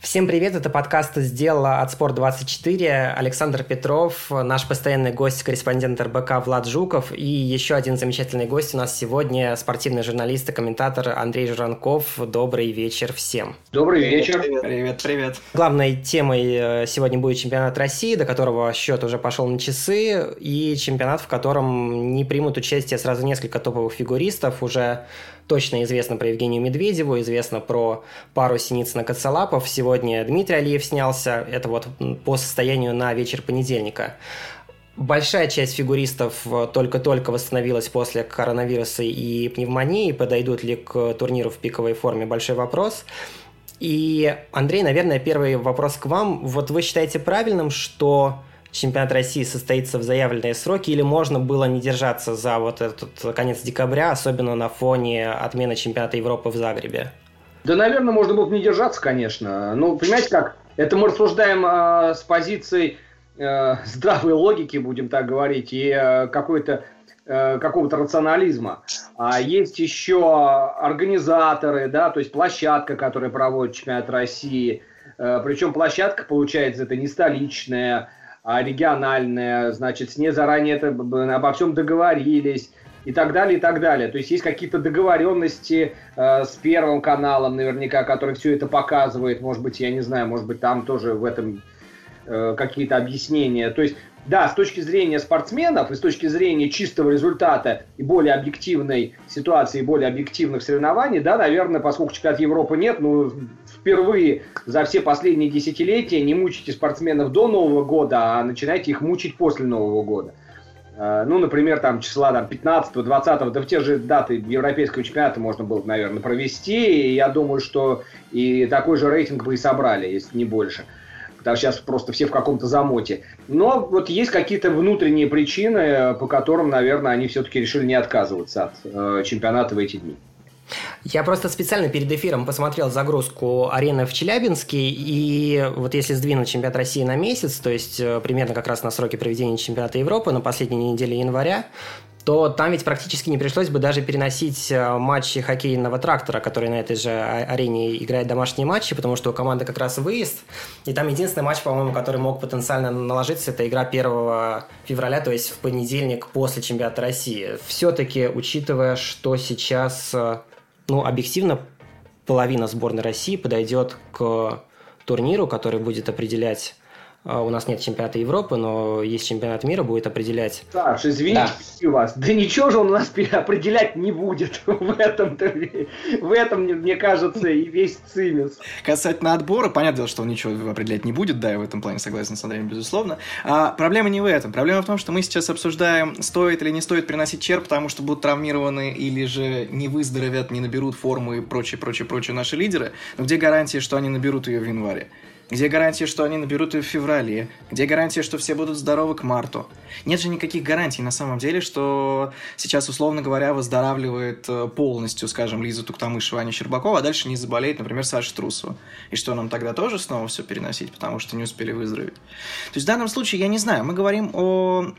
Всем привет, это подкаст «Сделала от Спорт24». Александр Петров, наш постоянный гость, корреспондент РБК Влад Жуков и еще один замечательный гость у нас сегодня, спортивный журналист и комментатор Андрей Журанков. Добрый вечер всем. Добрый вечер. Привет, привет. Главной темой э, сегодня будет чемпионат России, до которого счет уже пошел на часы, и чемпионат, в котором не примут участие сразу несколько топовых фигуристов, уже точно известно про Евгению Медведеву, известно про пару Синицына Кацалапов. Сегодня Дмитрий Алиев снялся. Это вот по состоянию на вечер понедельника. Большая часть фигуристов э, только-только восстановилась после коронавируса и пневмонии. Подойдут ли к турниру в пиковой форме? Большой вопрос. И, Андрей, наверное, первый вопрос к вам. Вот вы считаете правильным, что чемпионат России состоится в заявленные сроки, или можно было не держаться за вот этот конец декабря, особенно на фоне отмены чемпионата Европы в Загребе? Да, наверное, можно было бы не держаться, конечно. Ну, понимаете как, это мы рассуждаем э, с позиции э, здравой логики, будем так говорить, и э, какой-то э, какого-то рационализма. А есть еще организаторы, да, то есть площадка, которая проводит чемпионат России. Э, причем площадка, получается, это не столичная, региональная, значит, с ней заранее это, обо всем договорились и так далее, и так далее. То есть есть какие-то договоренности э, с Первым каналом наверняка, который все это показывает. Может быть, я не знаю, может быть, там тоже в этом э, какие-то объяснения. То есть, да, с точки зрения спортсменов и с точки зрения чистого результата и более объективной ситуации, более объективных соревнований, да, наверное, поскольку чемпионат Европы нет, ну, впервые за все последние десятилетия не мучите спортсменов до Нового года, а начинайте их мучить после Нового года. А, ну, например, там числа там, 15 20 да в те же даты европейского чемпионата можно было, наверное, провести. И я думаю, что и такой же рейтинг бы и собрали, если не больше. Потому что сейчас просто все в каком-то замоте. Но вот есть какие-то внутренние причины, по которым, наверное, они все-таки решили не отказываться от э, чемпионата в эти дни. Я просто специально перед эфиром посмотрел загрузку арены в Челябинске, и вот если сдвинуть чемпионат России на месяц, то есть э, примерно как раз на сроки проведения чемпионата Европы на последней неделе января, то там ведь практически не пришлось бы даже переносить э, матчи хоккейного трактора, который на этой же арене играет домашние матчи, потому что у команды как раз выезд. И там единственный матч, по-моему, который мог потенциально наложиться, это игра 1 февраля, то есть в понедельник после чемпионата России. Все-таки, учитывая, что сейчас э, ну, объективно, половина сборной России подойдет к турниру, который будет определять а, у нас нет чемпионата Европы, но есть чемпионат мира, будет определять. Саш, извините да. вас. Да ничего же он у нас определять не будет в этом В этом, мне кажется, и весь цимис. Касательно отбора, понятно, что он ничего определять не будет, да, я в этом плане согласен с Андреем, безусловно. А проблема не в этом. Проблема в том, что мы сейчас обсуждаем, стоит или не стоит приносить чер, потому что будут травмированы или же не выздоровят, не наберут форму и прочее, прочее, прочее наши лидеры. Но где гарантия, что они наберут ее в январе? Где гарантия, что они наберут ее в феврале? Где гарантия, что все будут здоровы к марту? Нет же никаких гарантий на самом деле, что сейчас, условно говоря, выздоравливает э, полностью, скажем, Лиза Туктамышева, Аня Щербакова, а дальше не заболеет, например, Саша Трусова. И что нам тогда тоже снова все переносить, потому что не успели выздороветь? То есть в данном случае, я не знаю, мы говорим о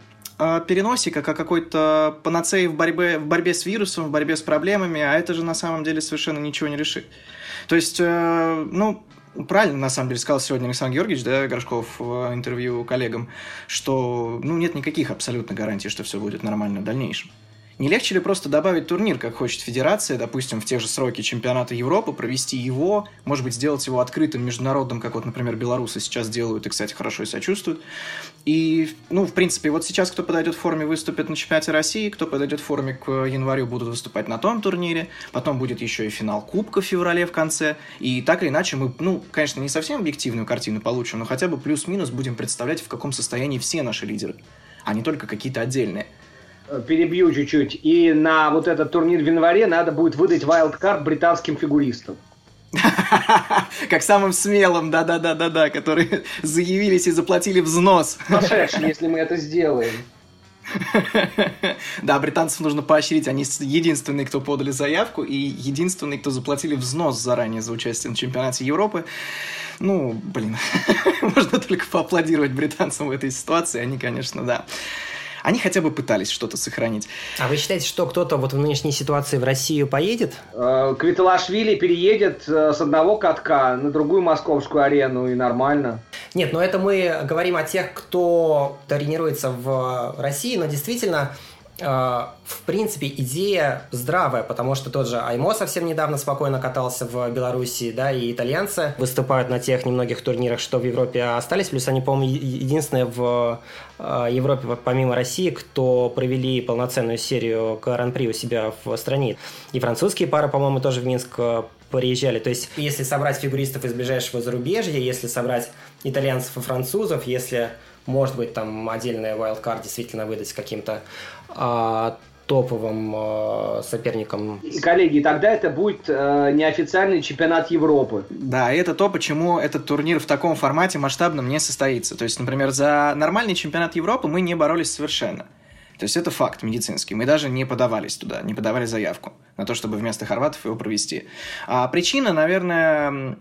переносе, как о какой-то панацеи в борьбе, в борьбе с вирусом, в борьбе с проблемами, а это же на самом деле совершенно ничего не решит. То есть, э, ну, правильно, на самом деле, сказал сегодня Александр Георгиевич, да, Горшков в интервью коллегам, что, ну, нет никаких абсолютно гарантий, что все будет нормально в дальнейшем. Не легче ли просто добавить турнир, как хочет Федерация, допустим, в те же сроки чемпионата Европы, провести его, может быть, сделать его открытым, международным, как вот, например, белорусы сейчас делают и, кстати, хорошо себя чувствуют. И, ну, в принципе, вот сейчас кто подойдет в форме, выступит на чемпионате России, кто подойдет в форме к январю, будут выступать на том турнире, потом будет еще и финал Кубка в феврале в конце, и так или иначе мы, ну, конечно, не совсем объективную картину получим, но хотя бы плюс-минус будем представлять, в каком состоянии все наши лидеры, а не только какие-то отдельные перебью чуть-чуть. И на вот этот турнир в январе надо будет выдать вайлдкарт британским фигуристам. Как самым смелым, да-да-да-да-да, которые заявились и заплатили взнос. Сумасшедший, если мы это сделаем. Да, британцев нужно поощрить. Они единственные, кто подали заявку, и единственные, кто заплатили взнос заранее за участие на чемпионате Европы. Ну, блин, можно только поаплодировать британцам в этой ситуации. Они, конечно, да. Они хотя бы пытались что-то сохранить. А вы считаете, что кто-то вот в нынешней ситуации в Россию поедет? Э, Квиталашвили переедет э, с одного катка на другую московскую арену, и нормально. Нет, но это мы говорим о тех, кто тренируется в России, но действительно в принципе, идея здравая, потому что тот же Аймо совсем недавно спокойно катался в Беларуси, да, и итальянцы выступают на тех немногих турнирах, что в Европе остались, плюс они, по-моему, единственные в а, Европе, помимо России, кто провели полноценную серию Гран-при у себя в стране. И французские пары, по-моему, тоже в Минск приезжали. То есть, если собрать фигуристов из ближайшего зарубежья, если собрать итальянцев и французов, если может быть, там отдельный wildcard действительно выдать каким-то топовым э, соперником. И, коллеги, тогда это будет э, неофициальный чемпионат Европы. Да, и это то, почему этот турнир в таком формате масштабном не состоится. То есть, например, за нормальный чемпионат Европы мы не боролись совершенно. То есть это факт медицинский. Мы даже не подавались туда, не подавали заявку на то, чтобы вместо хорватов его провести. А причина, наверное,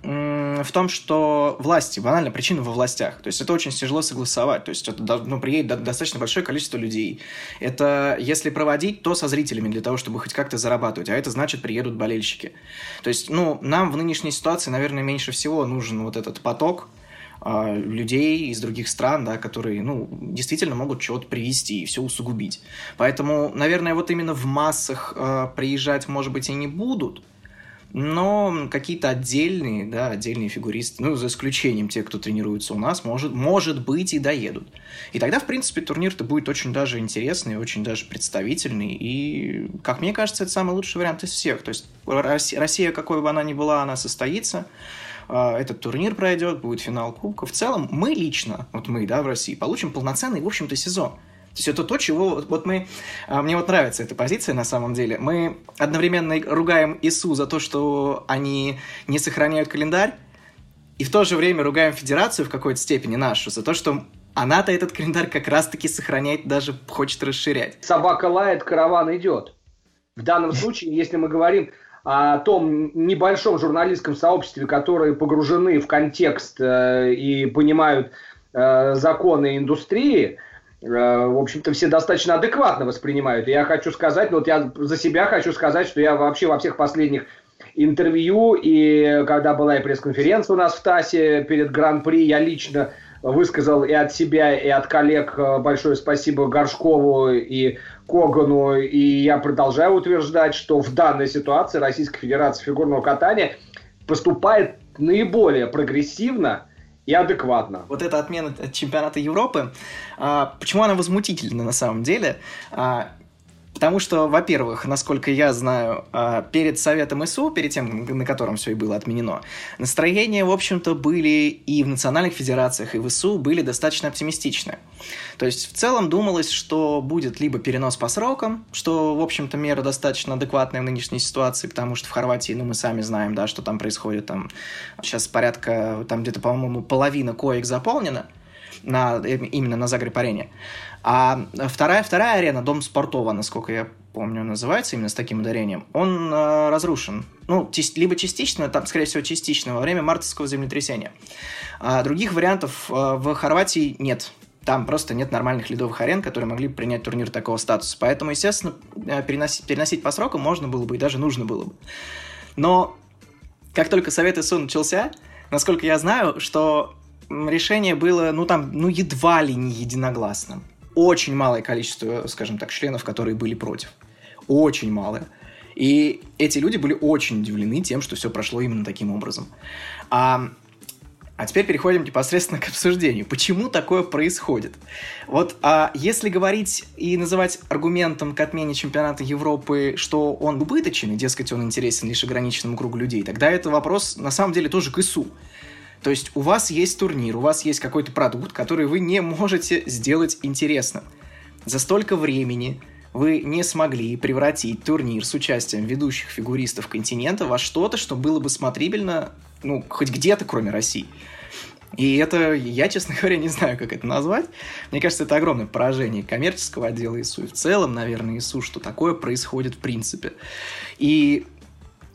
в том, что власти, банально причина во властях. То есть это очень тяжело согласовать. То есть это ну, приедет достаточно большое количество людей. Это если проводить, то со зрителями для того, чтобы хоть как-то зарабатывать. А это значит приедут болельщики. То есть, ну, нам в нынешней ситуации, наверное, меньше всего нужен вот этот поток а, людей из других стран, да, которые, ну, действительно могут чего-то привести и все усугубить. Поэтому, наверное, вот именно в массах э, приезжать, может быть, и не будут, но какие-то отдельные, да, отдельные фигуристы, ну, за исключением тех, кто тренируется у нас, может, может быть и доедут. И тогда, в принципе, турнир-то будет очень даже интересный, очень даже представительный, и, как мне кажется, это самый лучший вариант из всех. То есть Россия, какой бы она ни была, она состоится, этот турнир пройдет, будет финал Кубка. В целом, мы лично, вот мы, да, в России, получим полноценный, в общем-то, сезон. То есть это то, чего... Вот мы... А, мне вот нравится эта позиция на самом деле. Мы одновременно ругаем ИСУ за то, что они не сохраняют календарь, и в то же время ругаем Федерацию в какой-то степени нашу за то, что она-то этот календарь как раз-таки сохраняет, даже хочет расширять. Собака лает, караван идет. В данном случае, если мы говорим о том небольшом журналистском сообществе, которые погружены в контекст э, и понимают э, законы индустрии, э, в общем-то, все достаточно адекватно воспринимают. Я хочу сказать, ну вот я за себя хочу сказать, что я вообще во всех последних интервью, и когда была и пресс-конференция у нас в ТАСе перед Гран-при, я лично высказал и от себя, и от коллег большое спасибо Горшкову и Когану, и я продолжаю утверждать, что в данной ситуации Российская Федерация фигурного катания поступает наиболее прогрессивно и адекватно. Вот эта отмена чемпионата Европы, а, почему она возмутительна на самом деле? А, Потому что, во-первых, насколько я знаю, а, перед Советом ИСУ, перед тем, на котором все и было отменено, настроения, в общем-то, были и в национальных федерациях, и в ИСУ были достаточно оптимистичны. То есть, в целом думалось, что будет либо перенос по срокам, что, в общем-то, мера достаточно адекватная в нынешней ситуации, потому что в Хорватии, ну, мы сами знаем, да, что там происходит, там сейчас порядка, там где-то, по-моему, половина коек заполнена, на, именно на Загреб-арене. А вторая, вторая арена, Дом Спортова, насколько я помню, называется именно с таким ударением, он э, разрушен. Ну, либо частично, там, скорее всего, частично, во время мартовского землетрясения. А других вариантов э, в Хорватии нет. Там просто нет нормальных ледовых арен, которые могли бы принять турнир такого статуса. Поэтому, естественно, э, переносить, переносить по срокам можно было бы и даже нужно было бы. Но как только Совет ИСУ начался, насколько я знаю, что решение было, ну там, ну едва ли не единогласным очень малое количество, скажем так, членов, которые были против. Очень малое. И эти люди были очень удивлены тем, что все прошло именно таким образом. А, а теперь переходим непосредственно к обсуждению. Почему такое происходит? Вот а если говорить и называть аргументом к отмене чемпионата Европы, что он убыточен, и, дескать, он интересен лишь ограниченному кругу людей, тогда это вопрос на самом деле тоже к ИСУ. То есть у вас есть турнир, у вас есть какой-то продукт, который вы не можете сделать интересным. За столько времени вы не смогли превратить турнир с участием ведущих фигуристов континента во что-то, что было бы смотрибельно, ну, хоть где-то, кроме России. И это, я, честно говоря, не знаю, как это назвать. Мне кажется, это огромное поражение коммерческого отдела ИСУ и в целом, наверное, ИСУ, что такое происходит в принципе. И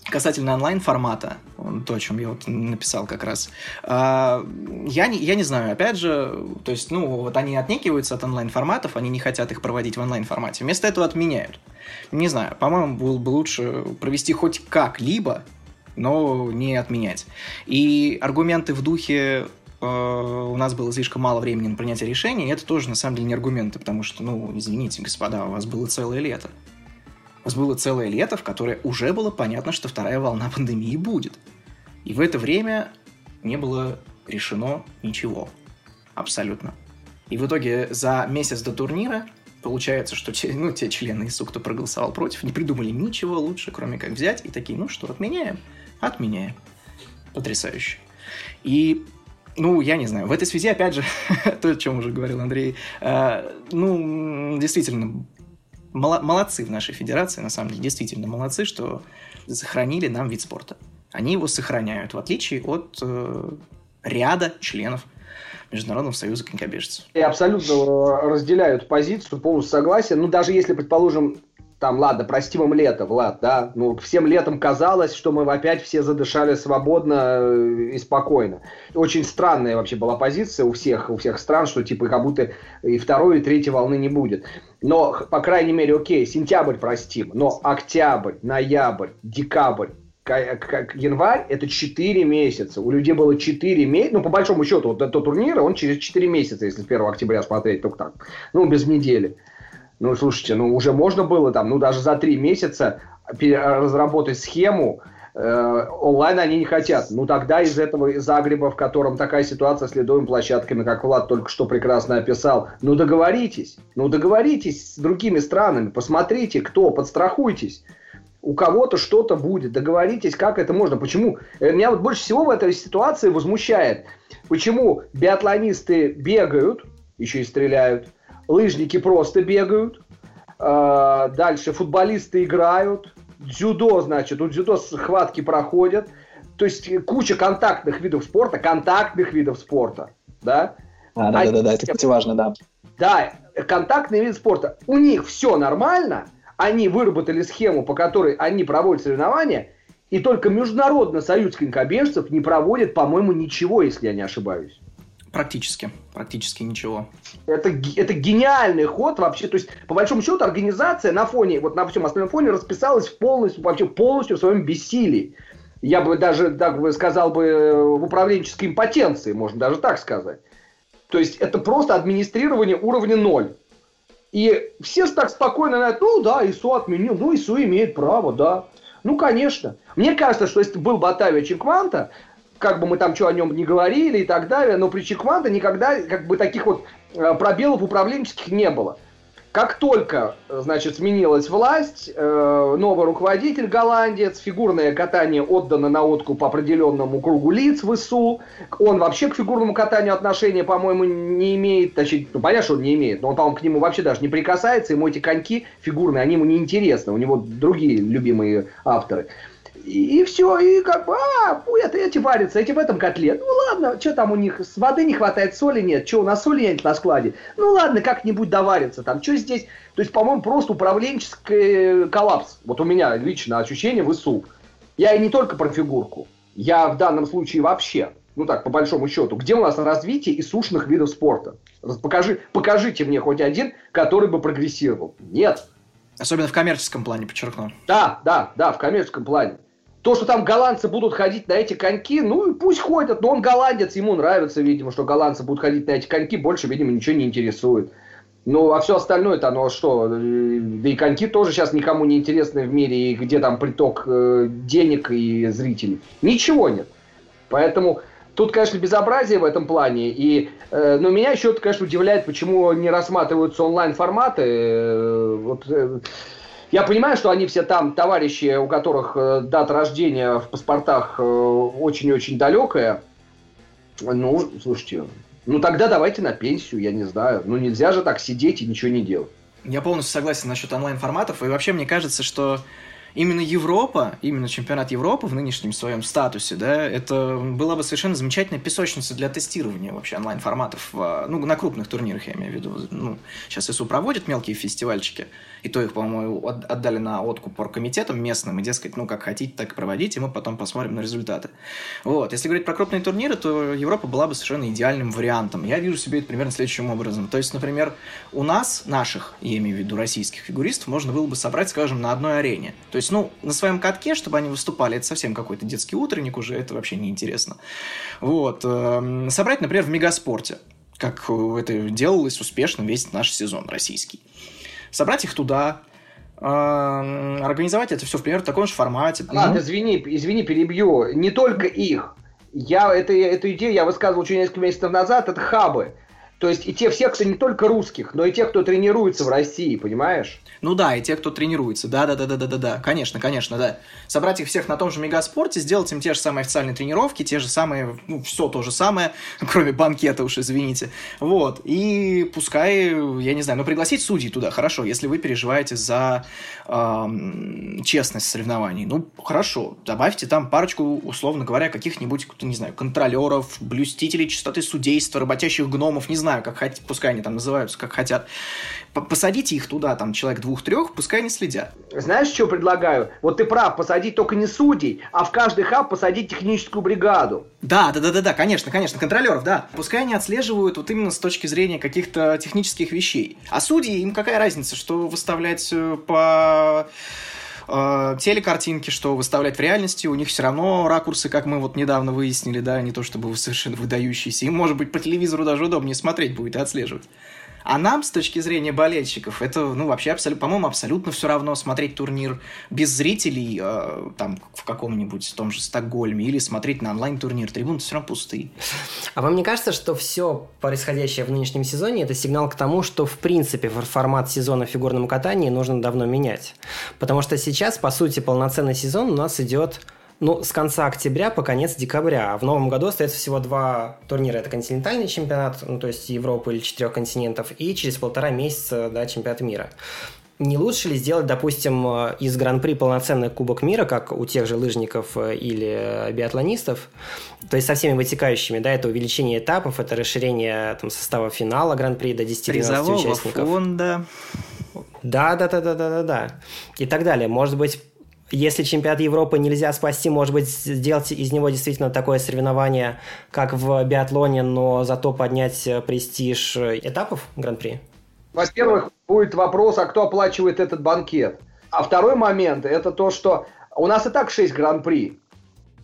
касательно онлайн-формата, то, о чем я вот написал как раз, а, я не, я не знаю, опять же, то есть, ну, вот они отнекиваются от онлайн-форматов, они не хотят их проводить в онлайн-формате, вместо этого отменяют. Не знаю, по-моему, было бы лучше провести хоть как-либо, но не отменять. И аргументы в духе э, у нас было слишком мало времени на принятие решений, это тоже на самом деле не аргументы, потому что, ну, извините, господа, у вас было целое лето. У нас было целое лето, в которое уже было понятно, что вторая волна пандемии будет. И в это время не было решено ничего. Абсолютно. И в итоге за месяц до турнира получается, что те, ну, те члены ИСУ, кто проголосовал против, не придумали ничего лучше, кроме как взять и такие, ну что, отменяем? Отменяем. Потрясающе. И ну, я не знаю. В этой связи, опять же, то, о чем уже говорил Андрей, э, ну, действительно, молодцы в нашей федерации, на самом деле, действительно молодцы, что сохранили нам вид спорта. Они его сохраняют, в отличие от э, ряда членов Международного союза конькобежцев. Я абсолютно э, разделяю эту позицию, полностью согласен. Ну, даже если, предположим, там, ладно, простим им лето, Влад, да, ну, всем летом казалось, что мы опять все задышали свободно э, и спокойно. Очень странная вообще была позиция у всех, у всех стран, что типа как будто и второй, и третьей волны не будет. Но, по крайней мере, окей, сентябрь простим, но октябрь, ноябрь, декабрь, как январь, это 4 месяца. У людей было 4 месяца. Ну, по большому счету, вот этот турнир, он через 4 месяца, если с 1 октября смотреть, только так. Ну, без недели. Ну, слушайте, ну уже можно было там, ну даже за три месяца разработать схему, э, онлайн они не хотят. Ну тогда из этого Загреба, в котором такая ситуация с ледовыми площадками, как Влад только что прекрасно описал, ну договоритесь, ну договоритесь с другими странами, посмотрите, кто, подстрахуйтесь. У кого-то что-то будет, договоритесь, как это можно. Почему? Э, меня вот больше всего в этой ситуации возмущает, почему биатлонисты бегают, еще и стреляют, лыжники просто бегают, э, дальше футболисты играют, дзюдо, значит, у дзюдо схватки проходят, то есть куча контактных видов спорта, контактных видов спорта, да? А, да, а, да, да, да, это, кстати, важно, да. Да, контактный вид спорта. У них все нормально, они выработали схему, по которой они проводят соревнования, и только Международный союз конькобежцев не проводит, по-моему, ничего, если я не ошибаюсь. Практически, практически ничего. Это, это гениальный ход вообще. То есть, по большому счету, организация на фоне, вот на всем остальном фоне расписалась полностью, вообще полностью в своем бессилии. Я бы даже, так бы сказал бы, в управленческой импотенции, можно даже так сказать. То есть, это просто администрирование уровня ноль. И все так спокойно говорят, ну да, ИСУ отменил, ну ИСУ имеет право, да. Ну, конечно. Мне кажется, что если был Батавия Чикванта, как бы мы там что о нем не говорили и так далее, но при Чекванте никогда как бы таких вот э, пробелов управленческих не было. Как только, значит, сменилась власть, э, новый руководитель голландец, фигурное катание отдано на откуп определенному кругу лиц в ИСУ, он вообще к фигурному катанию отношения, по-моему, не имеет, точнее, ну, понятно, что он не имеет, но он, по-моему, к нему вообще даже не прикасается, ему эти коньки фигурные, они ему не интересны, у него другие любимые авторы. И, и все, и как бы, а, это эти варятся, эти в этом котле. Ну ладно, что там у них, с воды не хватает, соли нет, что у нас соли нет на складе. Ну ладно, как-нибудь доварится там, что здесь. То есть, по-моему, просто управленческий коллапс. Вот у меня лично ощущение в ИСУ. Я и не только про фигурку, я в данном случае вообще, ну так, по большому счету, где у нас развитие и сушных видов спорта? Покажи, покажите мне хоть один, который бы прогрессировал. Нет. Особенно в коммерческом плане, подчеркну. Да, да, да, в коммерческом плане. То, что там голландцы будут ходить на эти коньки, ну и пусть ходят, но он голландец, ему нравится, видимо, что голландцы будут ходить на эти коньки, больше, видимо, ничего не интересует. Ну, а все остальное-то, оно что? Да и коньки тоже сейчас никому не интересны в мире, и где там приток э, денег и зрителей. Ничего нет. Поэтому тут, конечно, безобразие в этом плане. И, э, но меня еще, конечно, удивляет, почему не рассматриваются онлайн-форматы. Э, вот, э, я понимаю, что они все там товарищи, у которых э, дата рождения в паспортах э, очень-очень далекая. Ну, слушайте, ну тогда давайте на пенсию, я не знаю. Ну нельзя же так сидеть и ничего не делать. Я полностью согласен насчет онлайн-форматов. И вообще мне кажется, что именно Европа, именно чемпионат Европы в нынешнем своем статусе, да, это была бы совершенно замечательная песочница для тестирования вообще онлайн-форматов, ну, на крупных турнирах, я имею в виду. Ну, сейчас СУ проводит мелкие фестивальчики, и то их, по-моему, отдали на откуп оргкомитетам местным, и, дескать, ну, как хотите, так и проводите, и мы потом посмотрим на результаты. Вот. Если говорить про крупные турниры, то Европа была бы совершенно идеальным вариантом. Я вижу себе это примерно следующим образом. То есть, например, у нас, наших, я имею в виду российских фигуристов, можно было бы собрать, скажем, на одной арене. То есть, ну, на своем катке, чтобы они выступали, это совсем какой-то детский утренник уже, это вообще неинтересно. Вот. Эм, собрать, например, в мегаспорте, как это делалось успешно весь наш сезон российский. Собрать их туда, эм, организовать это все в примерно в таком же формате. Ладно, извини, извини, перебью. Не только их. Я, это, эту идею я высказывал еще несколько месяцев назад, это хабы. То есть и те все, кто не только русских, но и те, кто тренируется в России, понимаешь? Ну да, и те, кто тренируется. Да, да, да, да, да, да, да. Конечно, конечно, да. Собрать их всех на том же мегаспорте, сделать им те же самые официальные тренировки, те же самые, ну, все то же самое, кроме банкета уж, извините. Вот. И пускай, я не знаю, ну, пригласить судей туда, хорошо, если вы переживаете за эм, честность соревнований. Ну, хорошо, добавьте там парочку, условно говоря, каких-нибудь, не знаю, контролеров, блюстителей чистоты судейства, работящих гномов, не знаю, как хотите, пускай они там называются, как хотят. Посадите их туда, там, человек двух-трех, пускай они следят. Знаешь, что предлагаю? Вот ты прав, посадить только не судей, а в каждый хаб посадить техническую бригаду. Да, да, да, да, да, конечно, конечно, контролеров, да. Пускай они отслеживают вот именно с точки зрения каких-то технических вещей. А судьи, им какая разница, что выставлять э, по э, телекартинки, что выставлять в реальности, у них все равно ракурсы, как мы вот недавно выяснили, да, не то чтобы совершенно выдающиеся. Им, может быть, по телевизору даже удобнее смотреть будет и отслеживать. А нам, с точки зрения болельщиков, это, ну, вообще, абсолютно, по-моему, абсолютно все равно смотреть турнир без зрителей, э, там, в каком-нибудь том же Стокгольме, или смотреть на онлайн-турнир. Трибуны все равно пустые. А вам не кажется, что все происходящее в нынешнем сезоне – это сигнал к тому, что, в принципе, формат сезона в фигурном нужно давно менять? Потому что сейчас, по сути, полноценный сезон у нас идет ну, с конца октября по конец декабря. А в новом году остается всего два турнира. Это континентальный чемпионат, ну, то есть Европы или четырех континентов, и через полтора месяца, да, чемпионат мира. Не лучше ли сделать, допустим, из Гран-при полноценный Кубок мира, как у тех же лыжников э, или биатлонистов, то есть со всеми вытекающими, да, это увеличение этапов, это расширение там, состава финала Гран-при до 10-12 участников. фонда. Да, да, да, да, да, да, да. И так далее. Может быть, если чемпионат Европы нельзя спасти, может быть, сделать из него действительно такое соревнование, как в биатлоне, но зато поднять э, престиж этапов Гран-при? Во-первых, будет вопрос, а кто оплачивает этот банкет? А второй момент – это то, что у нас и так 6 Гран-при.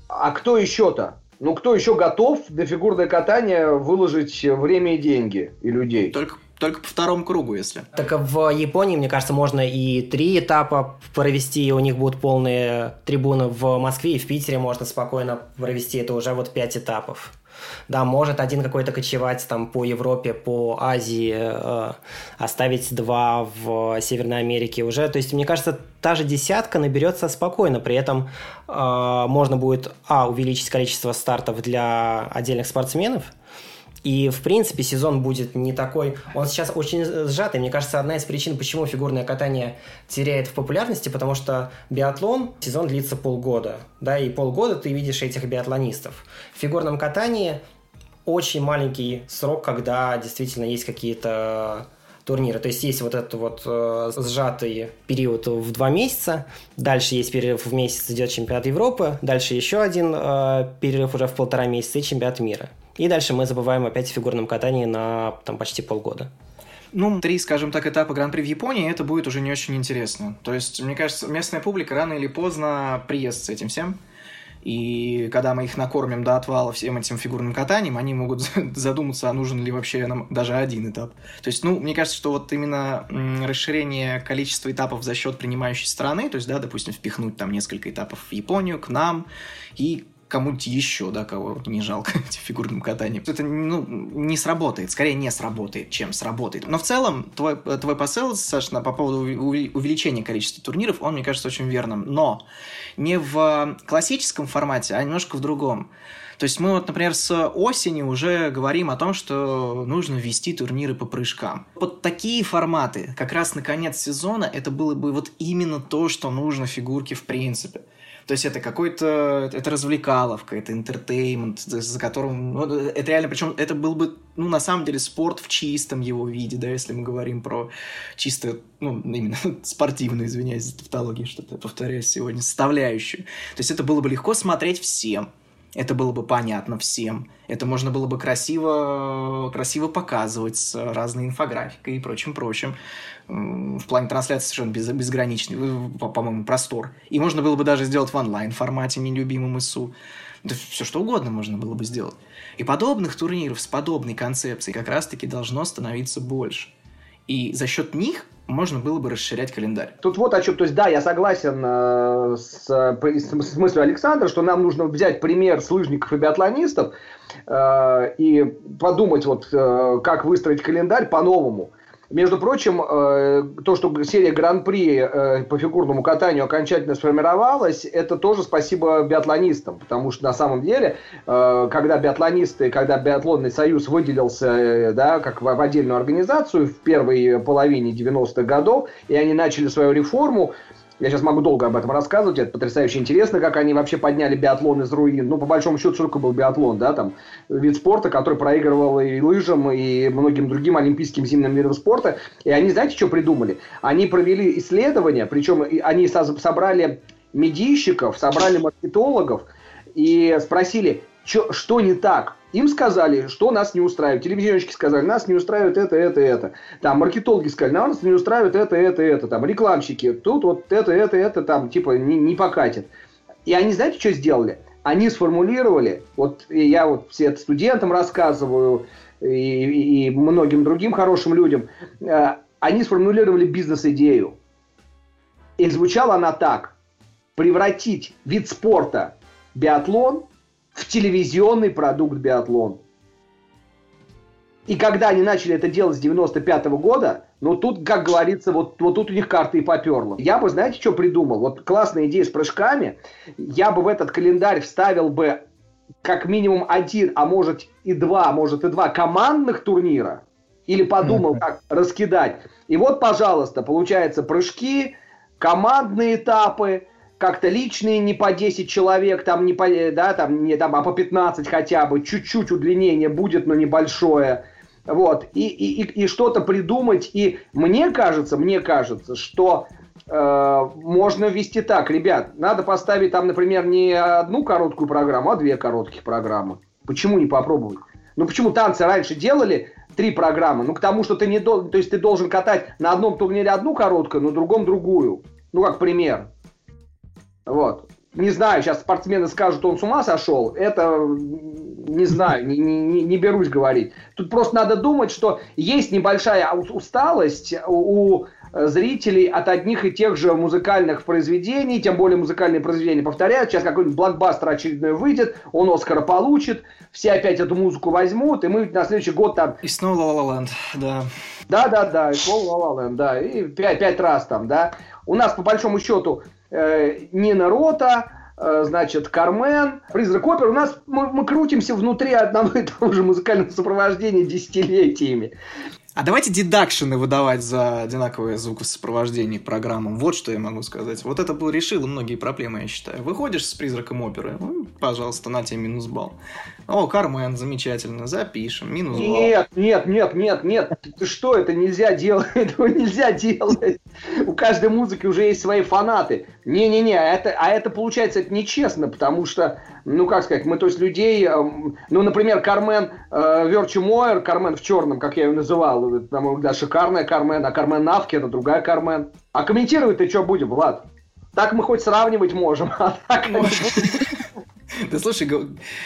А кто еще-то? Ну, кто еще готов для фигурное катание выложить время и деньги и людей? Только только по второму кругу, если. Так в Японии, мне кажется, можно и три этапа провести, и у них будут полные трибуны в Москве и в Питере можно спокойно провести. Это уже вот пять этапов. Да, может один какой-то кочевать там по Европе, по Азии, э, оставить два в Северной Америке уже. То есть, мне кажется, та же десятка наберется спокойно. При этом э, можно будет, а, увеличить количество стартов для отдельных спортсменов – и, в принципе, сезон будет не такой... Он сейчас очень сжатый. Мне кажется, одна из причин, почему фигурное катание теряет в популярности, потому что биатлон, сезон длится полгода. Да, и полгода ты видишь этих биатлонистов. В фигурном катании очень маленький срок, когда действительно есть какие-то турниры. То есть есть вот этот вот э, сжатый период в два месяца, дальше есть перерыв в месяц, идет чемпионат Европы, дальше еще один э, перерыв уже в полтора месяца и чемпионат мира. И дальше мы забываем опять о фигурном катании на там, почти полгода. Ну, три, скажем так, этапа Гран-при в Японии, это будет уже не очень интересно. То есть, мне кажется, местная публика рано или поздно приест с этим всем. И когда мы их накормим до отвала всем этим фигурным катанием, они могут задуматься, а нужен ли вообще нам даже один этап. То есть, ну, мне кажется, что вот именно расширение количества этапов за счет принимающей страны, то есть, да, допустим, впихнуть там несколько этапов в Японию, к нам, и кому-нибудь еще, да, кого не жалко этим фигурным катанием. Это ну, не сработает, скорее не сработает, чем сработает. Но в целом твой, твой посыл, Саша, по поводу увеличения количества турниров, он, мне кажется, очень верным. Но не в классическом формате, а немножко в другом. То есть мы вот, например, с осени уже говорим о том, что нужно ввести турниры по прыжкам. Вот такие форматы, как раз на конец сезона, это было бы вот именно то, что нужно фигурке в принципе. То есть это какой-то, это развлекаловка, это интертеймент, за которым, ну, это реально, причем это был бы, ну, на самом деле, спорт в чистом его виде, да, если мы говорим про чисто, ну, именно спортивную, извиняюсь за тавтологию, что-то повторяюсь сегодня, составляющую. То есть это было бы легко смотреть всем, это было бы понятно всем. Это можно было бы красиво, красиво показывать с разной инфографикой и прочим-прочим. В плане трансляции совершенно без, безграничный, э, по-моему, простор. И можно было бы даже сделать в онлайн-формате нелюбимым ИСУ. Да все что угодно можно было бы сделать. И подобных турниров с подобной концепцией как раз-таки должно становиться больше. И за счет них можно было бы расширять календарь. Тут вот о чем, то есть да, я согласен э, с, с мыслью Александра, что нам нужно взять пример с лыжников и биатлонистов э, и подумать вот, э, как выстроить календарь по-новому. Между прочим, э, то, что серия Гран-при э, по фигурному катанию окончательно сформировалась, это тоже спасибо биатлонистам, потому что на самом деле, э, когда биатлонисты, когда биатлонный союз выделился да, как в отдельную организацию в первой половине 90-х годов, и они начали свою реформу, я сейчас могу долго об этом рассказывать, это потрясающе интересно, как они вообще подняли биатлон из руин. Ну, по большому счету, что такое был биатлон, да, там, вид спорта, который проигрывал и лыжам, и многим другим олимпийским зимним видам спорта. И они, знаете, что придумали? Они провели исследования, причем они собрали медийщиков, собрали маркетологов и спросили, что, что не так? Им сказали, что нас не устраивает. Телевизионщики сказали, нас не устраивает это, это, это. Там маркетологи сказали, нас не устраивает это, это, это. Там рекламщики, тут вот это, это, это, там типа не, не покатит. И они, знаете, что сделали? Они сформулировали, вот я вот все студентам рассказываю, и, и многим другим хорошим людям, э, они сформулировали бизнес-идею. И звучала она так. Превратить вид спорта биатлон в телевизионный продукт биатлон. И когда они начали это делать с 95 -го года, ну тут, как говорится, вот, вот тут у них карты и поперло. Я бы, знаете, что придумал? Вот классная идея с прыжками. Я бы в этот календарь вставил бы как минимум один, а может и два, а может и два командных турнира. Или подумал, как раскидать. И вот, пожалуйста, получается прыжки, командные этапы, как-то личные не по 10 человек, там не по, да, там не там, а по 15 хотя бы, чуть-чуть удлинение будет, но небольшое. Вот, и, и, и, и что-то придумать. И мне кажется, мне кажется, что э, можно ввести так, ребят, надо поставить там, например, не одну короткую программу, а две коротких программы. Почему не попробовать? Ну почему танцы раньше делали три программы? Ну к тому, что ты не должен, то есть ты должен катать на одном турнире одну короткую, на другом другую. Ну как пример. Вот. Не знаю, сейчас спортсмены скажут, он с ума сошел. Это не знаю, не, не, не берусь говорить. Тут просто надо думать, что есть небольшая усталость у зрителей от одних и тех же музыкальных произведений, тем более музыкальные произведения повторяют. Сейчас какой-нибудь блокбастер очередной выйдет, он Оскара получит, все опять эту музыку возьмут, и мы на следующий год там... И снова La Land, да. Да-да-да, и снова La Land, да, и пять, пять раз там, да. У нас, по большому счету, э, Нина Рота, э, значит, Кармен, Призрак опер. У нас мы, мы крутимся внутри одного и того же музыкального сопровождения десятилетиями. А давайте дедакшены выдавать за одинаковое звукосопровождение программам. Вот что я могу сказать. Вот это бы решило многие проблемы, я считаю. Выходишь с призраком оперы, ну, пожалуйста, на тебе минус балл. О, Кармен, замечательно, запишем, минус балл. Нет, нет, нет, нет, нет. Ты что, это нельзя делать, этого нельзя делать. У каждой музыки уже есть свои фанаты. Не-не-не, это, а это получается это нечестно, потому что, ну как сказать, мы то есть людей, эм, ну, например, Кармен э, Мойер, Кармен в черном, как я ее называл, на мой взгляд, шикарная Кармен, а Кармен Навки это другая Кармен. А комментировать ты что будем, Влад? Так мы хоть сравнивать можем, а так... Да слушай,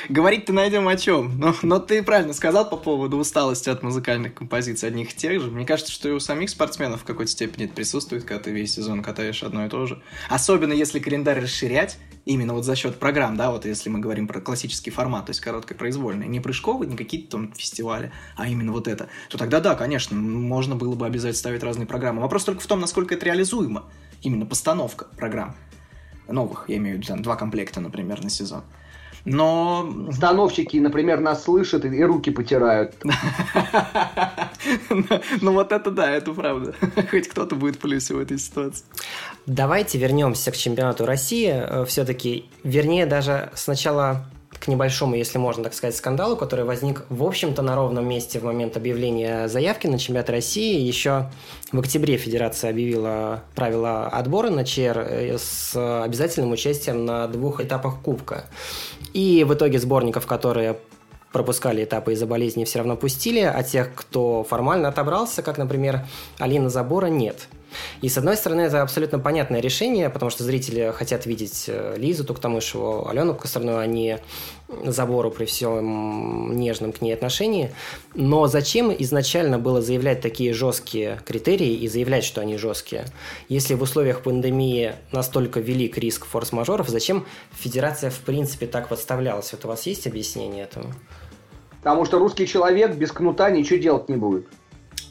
говорить-то найдем о чем. Но, но ты правильно сказал по поводу усталости от музыкальных композиций одних и тех же. Мне кажется, что и у самих спортсменов в какой-то степени это присутствует, когда ты весь сезон катаешь одно и то же. Особенно если календарь расширять, именно вот за счет программ, да, вот если мы говорим про классический формат, то есть короткое произвольное, не прыжковый, не какие-то там фестивали, а именно вот это, то тогда да, конечно, можно было бы обязательно ставить разные программы. Вопрос только в том, насколько это реализуемо, именно постановка программ новых, я имею в виду, там, два комплекта, например, на сезон. Но... Становщики, например, нас слышат и руки потирают. Ну вот это да, это правда. Хоть кто-то будет в плюсе в этой ситуации. Давайте вернемся к чемпионату России. Э, Все-таки, вернее, даже сначала небольшому, если можно так сказать, скандалу, который возник, в общем-то, на ровном месте в момент объявления заявки на чемпионат России. Еще в октябре Федерация объявила правила отбора на ЧР э, с обязательным участием на двух этапах Кубка. И в итоге сборников, которые пропускали этапы из-за болезни, все равно пустили, а тех, кто формально отобрался, как, например, Алина Забора, нет. И, с одной стороны, это абсолютно понятное решение, потому что зрители хотят видеть э, Лизу Туктамышеву, Алену Косторную, а не Забору при всем нежном к ней отношении. Но зачем изначально было заявлять такие жесткие критерии и заявлять, что они жесткие? Если в условиях пандемии настолько велик риск форс-мажоров, зачем федерация в принципе так подставлялась? Вот у вас есть объяснение этому? Потому что русский человек без кнута ничего делать не будет.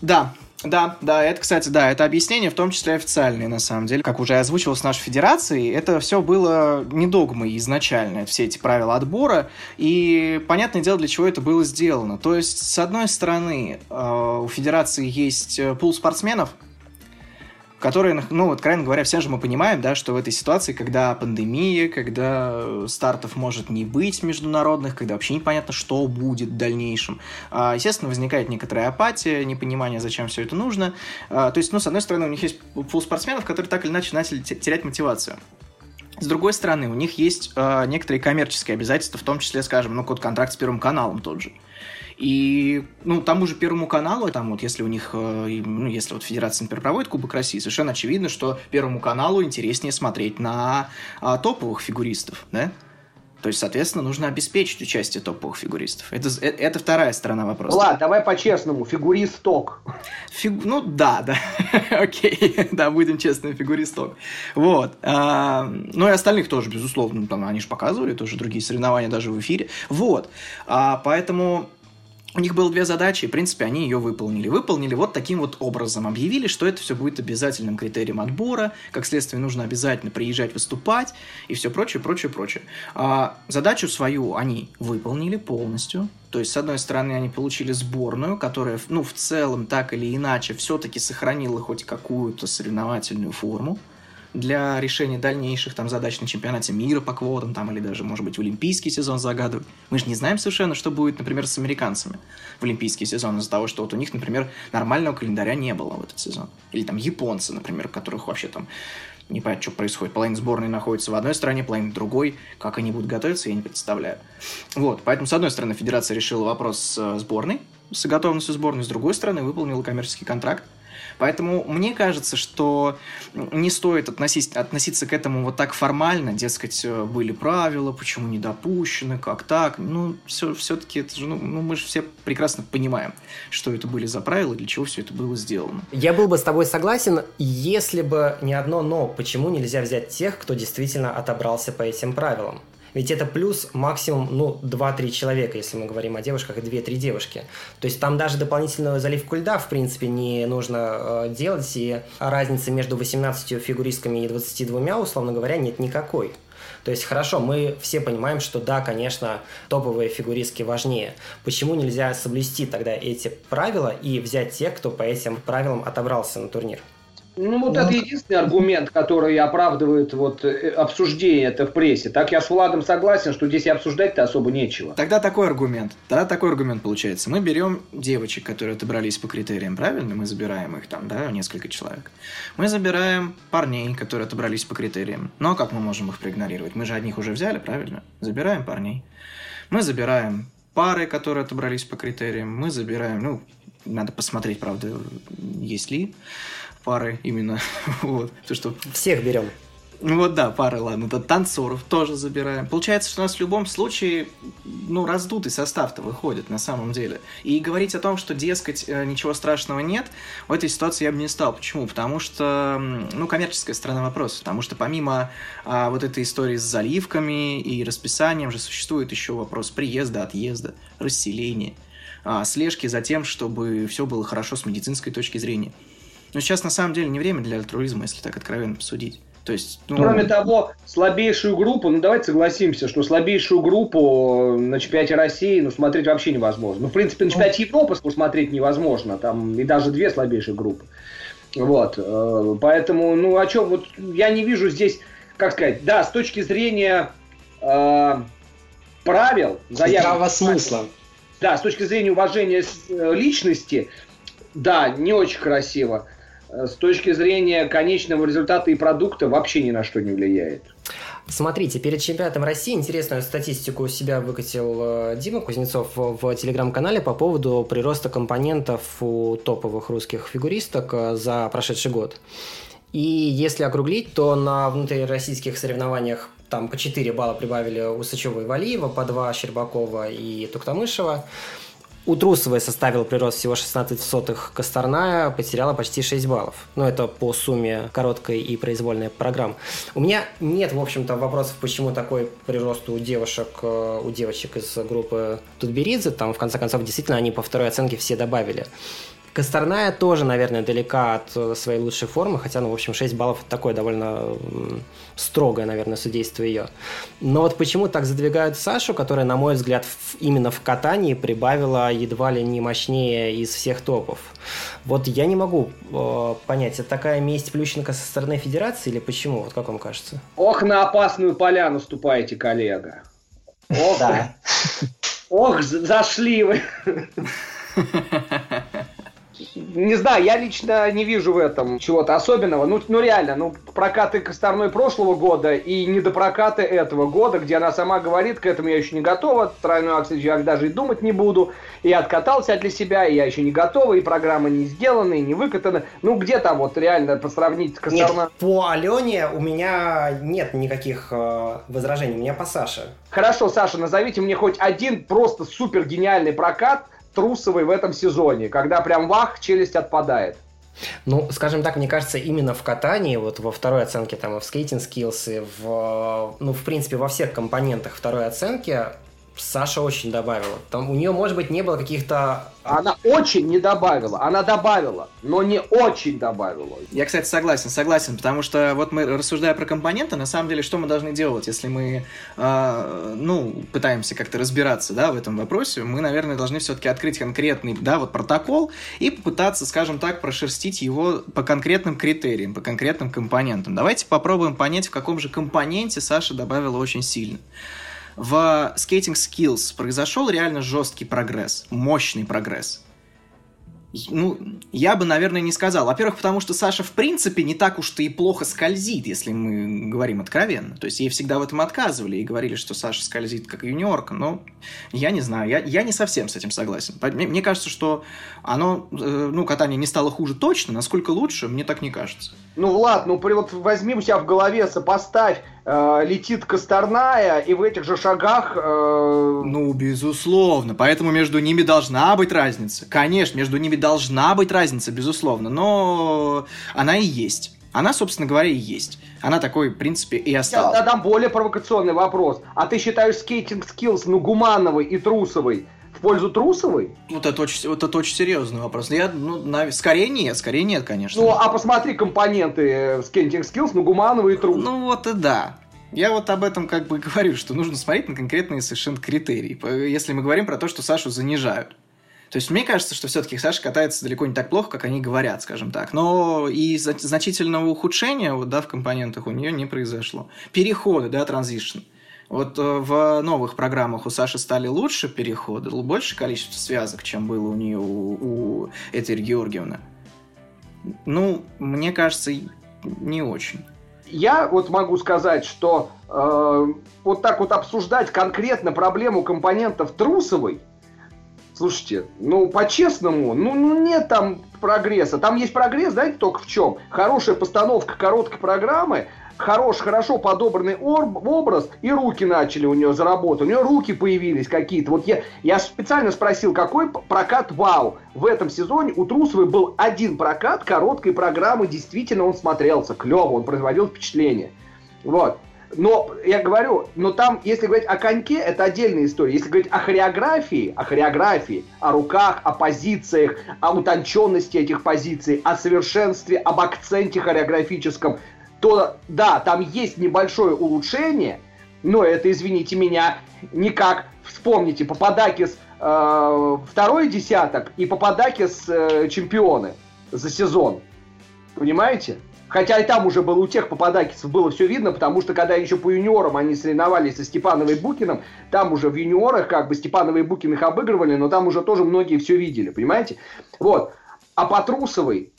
Да, да, да, это, кстати, да, это объяснение, в том числе официальное, на самом деле. Как уже озвучивалось в нашей федерации, это все было не догмой изначально, все эти правила отбора, и понятное дело, для чего это было сделано. То есть, с одной стороны, э, у федерации есть э, пул спортсменов, которые, ну, откровенно говоря, все же мы понимаем, да, что в этой ситуации, когда пандемия, когда стартов может не быть международных, когда вообще непонятно, что будет в дальнейшем, а, естественно, возникает некоторая апатия, непонимание, зачем все это нужно. А, то есть, ну, с одной стороны, у них есть пул спортсменов, которые так или иначе начали терять мотивацию. С другой стороны, у них есть э, некоторые коммерческие обязательства, в том числе, скажем, ну, код контракт с Первым каналом тот же. И, ну, тому же Первому каналу, там вот, если у них, э, ну, если вот Федерация, например, проводит Кубок России, совершенно очевидно, что Первому каналу интереснее смотреть на а, топовых фигуристов, да? То есть, соответственно, нужно обеспечить участие топовых фигуристов. Это, э, это вторая сторона вопроса. Ладно, давай по-честному. Фигурист-ток. Фиг... Ну, да, да. Окей. да, будем честными, фигурист-ток. Вот. А, ну, и остальных тоже, безусловно. Там, они же показывали тоже другие соревнования даже в эфире. Вот. А, поэтому у них было две задачи, и, в принципе, они ее выполнили. Выполнили вот таким вот образом. Объявили, что это все будет обязательным критерием отбора, как следствие нужно обязательно приезжать выступать, и все прочее, прочее, прочее. А задачу свою они выполнили полностью. То есть, с одной стороны, они получили сборную, которая, ну, в целом, так или иначе, все-таки сохранила хоть какую-то соревновательную форму для решения дальнейших там задач на чемпионате мира по квотам там или даже, может быть, олимпийский сезон загадывать. Мы же не знаем совершенно, что будет, например, с американцами в олимпийский сезон из-за того, что вот у них, например, нормального календаря не было в этот сезон. Или там японцы, например, которых вообще там не понятно, что происходит. Половина сборной находится в одной стране, половина в другой. Как они будут готовиться, я не представляю. Вот, поэтому, с одной стороны, федерация решила вопрос с э, сборной, с готовностью сборной, с другой стороны, выполнила коммерческий контракт, Поэтому мне кажется, что не стоит относить, относиться к этому вот так формально, дескать, э, были правила, почему не допущены, как так. Ну, все, все-таки это же, ну, ну, мы же все прекрасно понимаем, что это были за правила, для чего все это было сделано. Я был бы с тобой согласен, если бы не одно «но». Почему нельзя взять тех, кто действительно отобрался по этим правилам? Ведь это плюс максимум, ну, 2-3 человека, если мы говорим о девушках, и 2-3 девушки. То есть там даже дополнительную заливку льда, в принципе, не нужно э, делать, и разницы между 18 фигуристками и 22, условно говоря, нет никакой. То есть, хорошо, мы все понимаем, что да, конечно, топовые фигуристки важнее. Почему нельзя соблюсти тогда эти правила и взять тех, кто по этим правилам отобрался на турнир? Ну, вот ну, это единственный аргумент, который оправдывает вот э, обсуждение это в прессе. Так я с Владом согласен, что здесь и обсуждать-то особо нечего. Тогда такой аргумент. Тогда такой аргумент получается. Мы берем девочек, которые отобрались по критериям, правильно? Мы забираем их там, да, несколько человек. Мы забираем парней, которые отобрались по критериям. Ну, а как мы можем их проигнорировать? Мы же одних уже взяли, правильно? Забираем парней. Мы забираем пары, которые отобрались по критериям. Мы забираем, ну, надо посмотреть, правда, есть ли пары именно. вот. То, что... Всех берем. Ну вот да, пары, ладно, это танцоров тоже забираем. Получается, что у нас в любом случае, ну, раздутый состав-то выходит на самом деле. И говорить о том, что, дескать, э, ничего страшного нет, в этой ситуации я бы не стал. Почему? Потому что, ну, коммерческая сторона вопроса. Потому что помимо а, вот этой истории с заливками и расписанием же существует еще вопрос приезда, отъезда, расселения, а, слежки за тем, чтобы все было хорошо с медицинской точки зрения. Но сейчас на самом деле не время для альтруизма, если так откровенно посудить. То есть, ну... Кроме того, слабейшую группу, ну давайте согласимся, что слабейшую группу на чемпионате России ну, смотреть вообще невозможно. Ну, в принципе, на чемпионате Европы смотреть невозможно, там и даже две слабейшие группы. Вот, э, поэтому, ну, о чем, вот я не вижу здесь, как сказать, да, с точки зрения э, правил, заявок... смысла. Да, с точки зрения уважения э, личности, да, не очень красиво. Э, с точки зрения конечного результата и продукта вообще ни на что не влияет. Смотрите, перед чемпионатом России интересную статистику у себя выкатил э, Дима Кузнецов в телеграм-канале по поводу прироста компонентов у топовых русских фигуристок э, за прошедший год. И если округлить, то на внутрироссийских соревнованиях там по 4 балла прибавили Усачева и Валиева, по 2 Щербакова и Туктамышева. У Трусовой составил прирост всего 16 сотых, Косторная потеряла почти 6 баллов. Ну, это по сумме короткой и произвольной программ. У меня нет, в общем-то, вопросов, почему такой прирост у девушек, э, у девочек из группы Тутберидзе. Там, в конце концов, действительно, они по второй оценке все добавили. Косторная тоже, наверное, далека от э, своей лучшей формы, хотя, ну, в общем, 6 баллов – такое довольно строгое, наверное, судейство ее. Но вот почему так задвигают Сашу, которая, на мой взгляд, именно в катании прибавила едва ли не мощнее из всех топов? Вот я не могу э, понять, это такая месть Плющенко со стороны Федерации или почему? Вот как вам кажется? Ох, на опасную поляну ступаете, коллега. Ох, да. ох зашли вы. не знаю, я лично не вижу в этом чего-то особенного. Ну, ну реально, ну прокаты Косторной прошлого года и недопрокаты этого года, где она сама говорит, к этому я еще не готова, тройной акцию я даже и думать не буду, и откатался для себя, и я еще не готова, и программа не сделана, и не выкатана. Ну, где там вот реально посравнить Косторной? Нет, по Алене у меня нет никаких э, возражений, у меня по Саше. Хорошо, Саша, назовите мне хоть один просто супер гениальный прокат, Трусовой в этом сезоне, когда прям вах, челюсть отпадает. Ну, скажем так, мне кажется, именно в катании, вот во второй оценке, там, в скейтинг skills, и в, ну, в принципе, во всех компонентах второй оценки Саша очень добавила. Там у нее, может быть, не было каких-то... Она очень не добавила. Она добавила, но не очень добавила. Я, кстати, согласен, согласен, потому что вот мы, рассуждая про компоненты, на самом деле, что мы должны делать, если мы, э, ну, пытаемся как-то разбираться, да, в этом вопросе, мы, наверное, должны все-таки открыть конкретный, да, вот протокол и попытаться, скажем так, прошерстить его по конкретным критериям, по конкретным компонентам. Давайте попробуем понять, в каком же компоненте Саша добавила очень сильно. В Skating Skills произошел реально жесткий прогресс, мощный прогресс. Ну, я бы, наверное, не сказал. Во-первых, потому что Саша, в принципе, не так уж-то и плохо скользит, если мы говорим откровенно. То есть ей всегда в этом отказывали и говорили, что Саша скользит как юниорка. Но я не знаю, я, я не совсем с этим согласен. Мне, мне кажется, что оно, э, ну, катание не стало хуже точно. Насколько лучше, мне так не кажется. Ну, Влад, ну, вот возьми у себя в голове, сопоставь летит Косторная, и в этих же шагах... Э... Ну, безусловно. Поэтому между ними должна быть разница. Конечно, между ними должна быть разница, безусловно. Но она и есть. Она, собственно говоря, и есть. Она такой, в принципе, и осталась. Я задам более провокационный вопрос. А ты считаешь скейтинг скиллс, ну, Гумановой и Трусовой в пользу Трусовой? Вот это очень, вот это очень серьезный вопрос. Я, ну, на, скорее нет, скорее нет, конечно. Ну, а посмотри компоненты Skating Skills, ну, Гуманова и Трусовой. Ну, вот и да. Я вот об этом как бы говорю, что нужно смотреть на конкретные совершенно критерии. Если мы говорим про то, что Сашу занижают. То есть мне кажется, что все-таки Саша катается далеко не так плохо, как они говорят, скажем так. Но и значительного ухудшения вот, да, в компонентах у нее не произошло. Переходы, да, транзишн. Вот э, в новых программах у Саши стали лучше переходы, больше количество связок, чем было у нее у, у Этери Георгиевны. Ну, мне кажется, не очень. Я вот могу сказать, что э, вот так вот обсуждать конкретно проблему компонентов Трусовой, слушайте, ну по-честному, ну, ну нет там прогресса. Там есть прогресс, знаете, только в чем? Хорошая постановка короткой программы, хорош, хорошо подобранный образ, и руки начали у нее заработать. У нее руки появились какие-то. Вот я, я специально спросил, какой прокат вау. В этом сезоне у Трусовой был один прокат короткой программы. Действительно, он смотрелся клево, он производил впечатление. Вот. Но я говорю, но там, если говорить о коньке, это отдельная история. Если говорить о хореографии, о хореографии, о руках, о позициях, о утонченности этих позиций, о совершенстве, об акценте хореографическом, то да, там есть небольшое улучшение, но это, извините меня, никак. Вспомните, Пападакис э, второй десяток и Пападакис э, чемпионы за сезон. Понимаете? Хотя и там уже было у тех Пападакисов было все видно, потому что когда еще по юниорам они соревновались со Степановой Букиным, там уже в юниорах как бы Степановой и Букин их обыгрывали, но там уже тоже многие все видели, понимаете? Вот. А по Трусовой,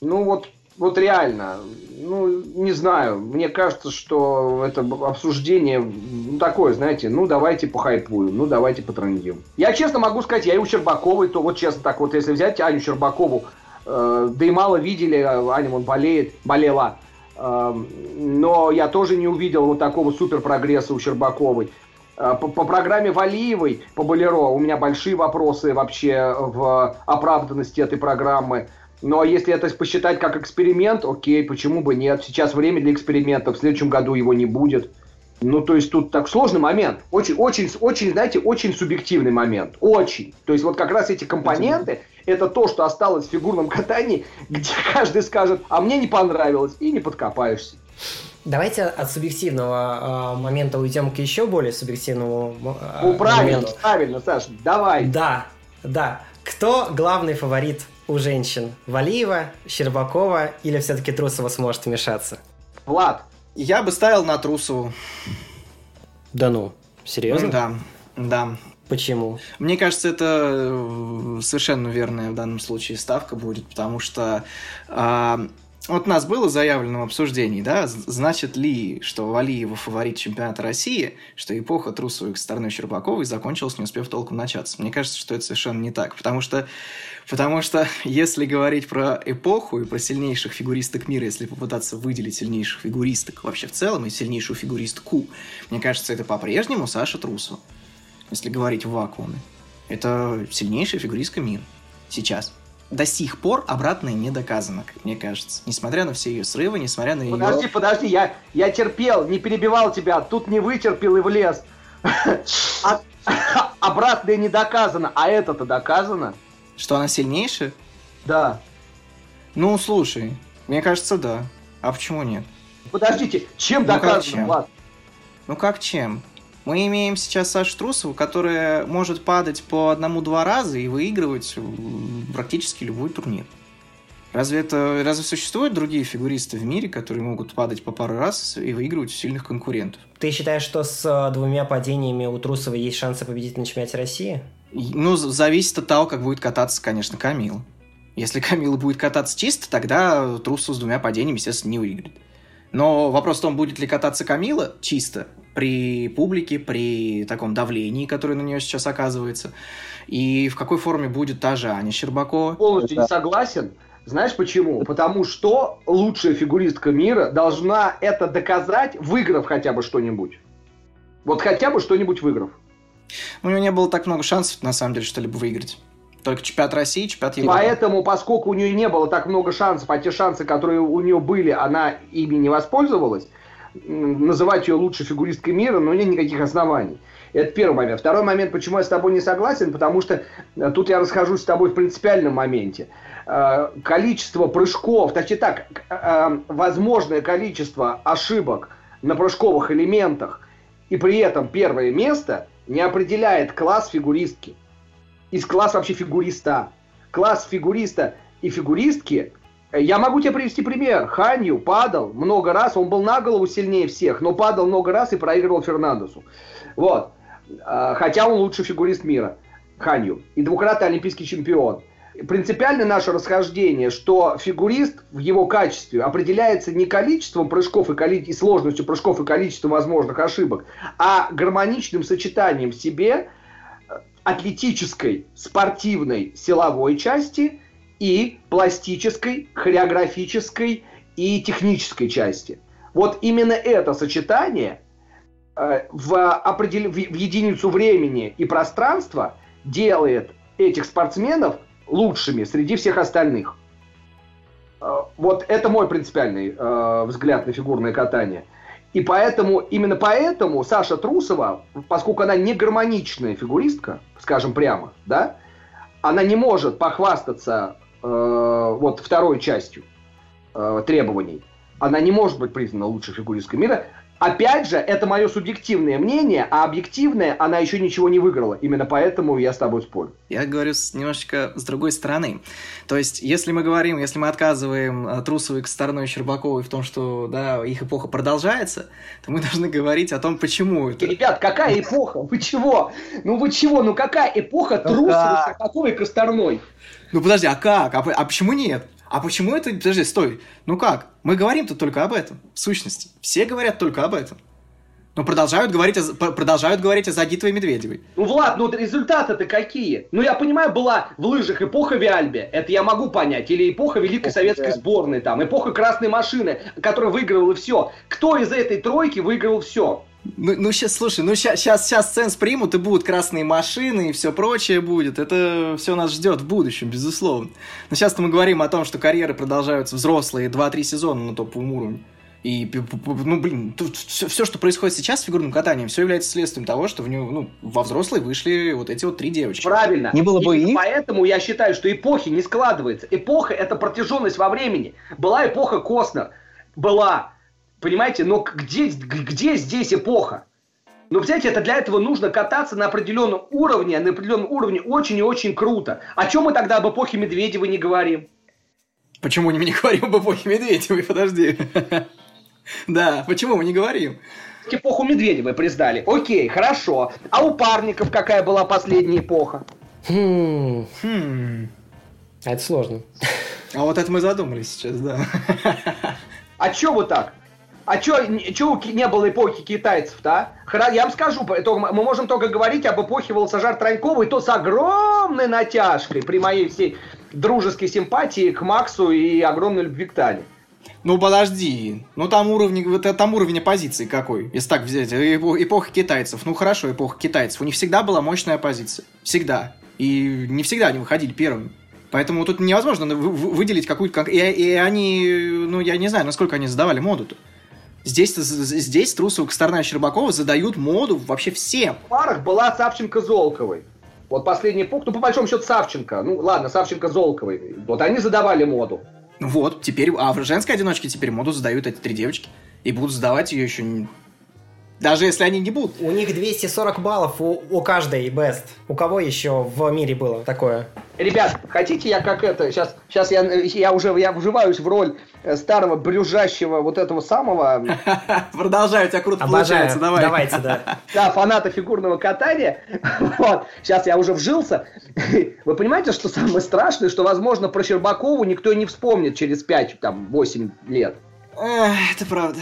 ну вот, вот реально, ну, не знаю, мне кажется, что это обсуждение ну, такое, знаете, ну, давайте похайпуем, ну, давайте потрендим. Я честно могу сказать, я и у Щербаковой, то вот честно так вот, если взять Аню Щербакову, Э, да и мало видели, Аня он болеет, болела. Э, но я тоже не увидел вот такого супер прогресса у Щербаковой. Э, по, по программе Валиевой, по Болеро, у меня большие вопросы вообще в оправданности этой программы. Но если это посчитать как эксперимент, окей, почему бы нет? Сейчас время для эксперимента, в следующем году его не будет. Ну, то есть тут так сложный момент. Очень, очень, очень, знаете, очень субъективный момент. Очень. То есть вот как раз эти компоненты, это то, что осталось в фигурном катании, где каждый скажет, а мне не понравилось, и не подкопаешься. Давайте от субъективного э, момента уйдем к еще более субъективному э, Ну, правильно, моменту. правильно, Саш, давай. Да, да. Кто главный фаворит у женщин? Валиева, Щербакова или все-таки Трусова сможет вмешаться? Влад. Я бы ставил на Трусову. Да ну, серьезно? Да, да. Почему? Мне кажется, это э, совершенно верная в данном случае ставка будет, потому что а, вот у нас было заявлено в обсуждении, да, значит ли, что Валиева фаворит чемпионата России, что эпоха трусовой стороны Щербаковой закончилась, не успев толком начаться. Мне кажется, что это совершенно не так, потому что, потому что если говорить про эпоху и про сильнейших фигуристок мира, если попытаться выделить сильнейших фигуристок вообще в целом и сильнейшую фигуристку, мне кажется, это по-прежнему Саша Трусова если говорить в вакууме. Это сильнейшая фигуристка мира. Сейчас. До сих пор обратное не доказано, как мне кажется. Несмотря на все ее срывы, несмотря на ее... Подожди, подожди, я, я терпел, не перебивал тебя, тут не вытерпел и влез. А, обратное не доказано, а это-то доказано. Что она сильнейшая? Да. Ну, слушай, мне кажется, да. А почему нет? Подождите, чем ну, доказано, чем? Влад? Ну как чем? Мы имеем сейчас Сашу Трусову, которая может падать по одному-два раза и выигрывать практически любой турнир. Разве это разве существуют другие фигуристы в мире, которые могут падать по пару раз и выигрывать у сильных конкурентов? Ты считаешь, что с э, двумя падениями у Трусова есть шансы победить на чемпионате России? Ну, зависит от того, как будет кататься, конечно, Камил. Если Камила будет кататься чисто, тогда Трусов с двумя падениями, естественно, не выиграет. Но вопрос в том, будет ли кататься Камила чисто, при публике, при таком давлении, которое на нее сейчас оказывается, и в какой форме будет та же Аня Щербакова. Полностью не согласен. Знаешь почему? Потому что лучшая фигуристка мира должна это доказать, выиграв хотя бы что-нибудь. Вот хотя бы что-нибудь выиграв. У нее не было так много шансов, на самом деле, что-либо выиграть. Только чемпионат России, чемпионат Европы. Поэтому, поскольку у нее не было так много шансов, а те шансы, которые у нее были, она ими не воспользовалась, называть ее лучшей фигуристкой мира, но нет никаких оснований. Это первый момент. Второй момент, почему я с тобой не согласен, потому что э, тут я расхожусь с тобой в принципиальном моменте. Э, количество прыжков, точнее так, э, возможное количество ошибок на прыжковых элементах и при этом первое место не определяет класс фигуристки. Из класс вообще фигуриста. Класс фигуриста и фигуристки я могу тебе привести пример. Ханью падал много раз, он был на голову сильнее всех, но падал много раз и проигрывал Фернандесу. Вот. А, хотя он лучший фигурист мира. Ханью. И двукратный олимпийский чемпион. Принципиально наше расхождение, что фигурист в его качестве определяется не количеством прыжков и, коли... и сложностью прыжков и количеством возможных ошибок, а гармоничным сочетанием в себе э, атлетической, спортивной, силовой части – и пластической, хореографической и технической части. Вот именно это сочетание э, в, определ... в единицу времени и пространства делает этих спортсменов лучшими среди всех остальных. Э, вот это мой принципиальный э, взгляд на фигурное катание. И поэтому, именно поэтому Саша Трусова, поскольку она не гармоничная фигуристка, скажем прямо, да, она не может похвастаться Э, вот второй частью э, требований. она не может быть признана лучшей фигуристкой мира. Опять же, это мое субъективное мнение, а объективное она еще ничего не выиграла. Именно поэтому я с тобой спорю. Я говорю с, немножечко с другой стороны. То есть, если мы говорим, если мы отказываем э, Трусовой, Косторной и Щербаковой в том, что да, их эпоха продолжается, то мы должны говорить о том, почему это. Ребят, какая эпоха? Вы чего? Ну вы чего? Ну какая эпоха Трусовой, Щербаковой и Косторной? Ну подожди, а как? А, а почему нет? А почему это... Подожди, стой. Ну как? Мы говорим-то только об этом, в сущности. Все говорят только об этом. Но продолжают говорить о, продолжают говорить о Загитовой Медведевой. Ну, Влад, ну результаты-то какие? Ну, я понимаю, была в лыжах эпоха Виальбе, это я могу понять, или эпоха Великой эпоха Советской Виальбе. сборной, там, эпоха Красной машины, которая выигрывала все. Кто из этой тройки выиграл все? Ну, ну сейчас, слушай, ну сейчас, сейчас, сейчас ценс примут, и будут красные машины, и все прочее будет. Это все нас ждет в будущем, безусловно. Но сейчас мы говорим о том, что карьеры продолжаются взрослые 2-3 сезона на топовом уровне. И, ну, блин, тут все, все, что происходит сейчас с фигурным катанием, все является следствием того, что в него, ну, во взрослые вышли вот эти вот три девочки. Правильно. Не было бы и... Поэтому я считаю, что эпохи не складывается. Эпоха – это протяженность во времени. Была эпоха Костнер. Была. Понимаете, но где, где здесь эпоха? Но, взять это для этого нужно кататься на определенном уровне, на определенном уровне очень и очень круто. О чем мы тогда об эпохе Медведева не говорим? Почему мы не говорим об эпохе Медведевой? Подожди. Да, почему мы не говорим? Эпоху Медведевой признали. Окей, хорошо. А у парников какая была последняя эпоха? Хм. Хм. А это сложно. А вот это мы задумались сейчас, да. А чё вы так? А чё, чё не было эпохи китайцев-то, а? Я вам скажу, мы можем только говорить об эпохе Волосожар Транькова, и то с огромной натяжкой при моей всей дружеской симпатии к Максу и огромной любви к Тане. Ну подожди, ну там уровень, там уровень оппозиции какой, если так взять, эпоха китайцев, ну хорошо, эпоха китайцев, у них всегда была мощная оппозиция, всегда, и не всегда они выходили первыми. Поэтому тут невозможно выделить какую-то... И, и они, ну, я не знаю, насколько они задавали моду-то. Здесь, здесь Трусова, Косторна и Щербакова задают моду вообще всем. В парах была Савченко-Золковой. Вот последний пункт, ну, по большому счету, Савченко. Ну, ладно, Савченко-Золковой. Вот они задавали моду. Вот, теперь, а в женской одиночке теперь моду задают эти три девочки. И будут сдавать ее еще даже если они не будут. У них 240 баллов у, у каждой best. У кого еще в мире было такое? Ребят, хотите я как это, сейчас, сейчас я, я уже я вживаюсь в роль э, старого брюжащего вот этого самого... Продолжаю, у тебя круто получается, давай. Давайте, да. Да, фаната фигурного катания. Вот, сейчас я уже вжился. Вы понимаете, что самое страшное, что, возможно, про Щербакову никто не вспомнит через 5-8 лет. Это правда.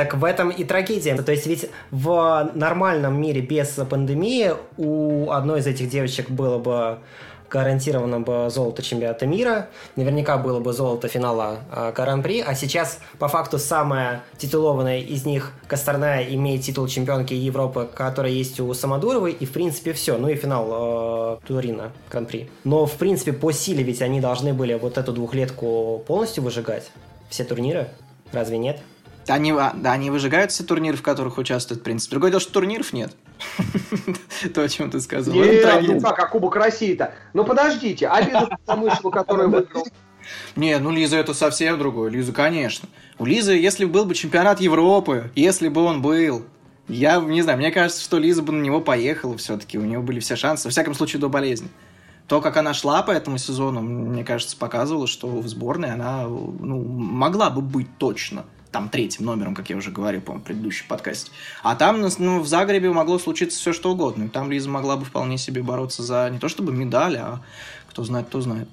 Так в этом и трагедия. То есть ведь в нормальном мире без пандемии у одной из этих девочек было бы гарантировано бы золото чемпионата мира, наверняка было бы золото финала э, Гран-при, а сейчас по факту самая титулованная из них Косторная имеет титул чемпионки Европы, которая есть у Самодуровой, и в принципе все, ну и финал э, Турина Гран-при. Но в принципе по силе ведь они должны были вот эту двухлетку полностью выжигать, все турниры, разве нет? Они, а, да, они выжигают все турниры, в которых участвуют, в принципе. Другое дело, что турниров нет. То, о чем ты сказал. Ну как, а Кубок России-то? Ну подождите, а Лиза Самышева, которая выиграла? Не, ну Лиза это совсем другое. Лиза, конечно. У Лизы, если был бы чемпионат Европы, если бы он был, я не знаю, мне кажется, что Лиза бы на него поехала все-таки. У нее были все шансы, во всяком случае, до болезни. То, как она шла по этому сезону, мне кажется, показывало, что в сборной она ну, могла бы быть точно там третьим номером, как я уже говорил, по-моему, в предыдущем подкасте. А там ну, в Загребе могло случиться все что угодно. И там Лиза могла бы вполне себе бороться за не то чтобы медаль, а кто знает, кто знает.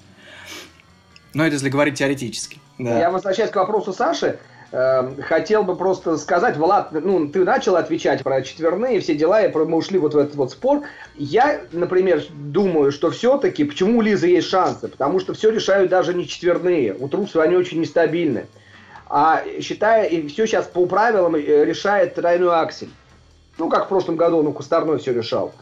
Но это если говорить теоретически. Да. Я возвращаюсь к вопросу Саши. Эм, хотел бы просто сказать, Влад, ну, ты начал отвечать про четверные все дела, и мы ушли вот в этот вот спор. Я, например, думаю, что все-таки, почему у Лизы есть шансы? Потому что все решают даже не четверные. У Трусова они очень нестабильны а считая, и все сейчас по правилам э, решает тройной аксель. Ну, как в прошлом году, ну, Кустарной все решал.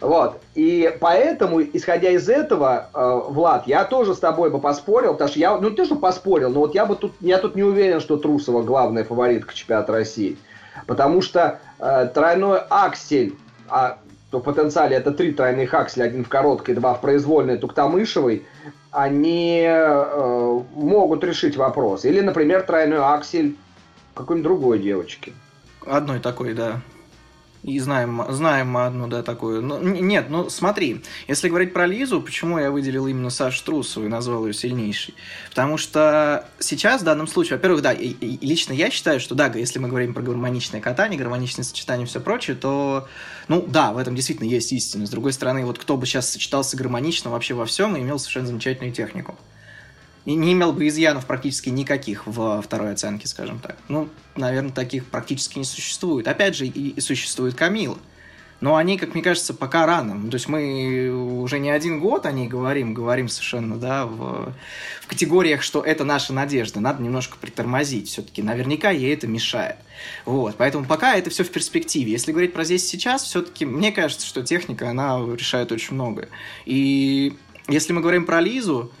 Вот. И поэтому, исходя из этого, э, Влад, я тоже с тобой бы поспорил, потому что я, ну, не то, что поспорил, но вот я бы тут, я тут не уверен, что Трусова главная фаворитка чемпионата России. Потому что э, тройной аксель, а что в потенциале это три тройных акселя, один в короткой, два в произвольной Туктамышевой, они э, могут решить вопрос. Или, например, тройной аксель какой-нибудь другой девочки. Одной такой, да. И знаем, знаем одну, да, такую. Но, нет, ну смотри, если говорить про Лизу, почему я выделил именно Сашу Трусову и назвал ее сильнейшей? Потому что сейчас, в данном случае, во-первых, да, и, и лично я считаю, что да, если мы говорим про гармоничное катание, гармоничное сочетание и все прочее, то, ну да, в этом действительно есть истина. С другой стороны, вот кто бы сейчас сочетался гармонично вообще во всем и имел совершенно замечательную технику не, имел бы изъянов практически никаких в второй оценке, скажем так. Ну, наверное, таких практически не существует. Опять же, и, и существует Камила. Но они, как мне кажется, пока рано. То есть мы уже не один год о ней говорим, говорим совершенно, да, в, в категориях, что это наша надежда. Надо немножко притормозить. Все-таки наверняка ей это мешает. Вот. Поэтому пока это все в перспективе. Если говорить про здесь сейчас, все-таки мне кажется, что техника, она решает очень многое. И если мы говорим про Лизу,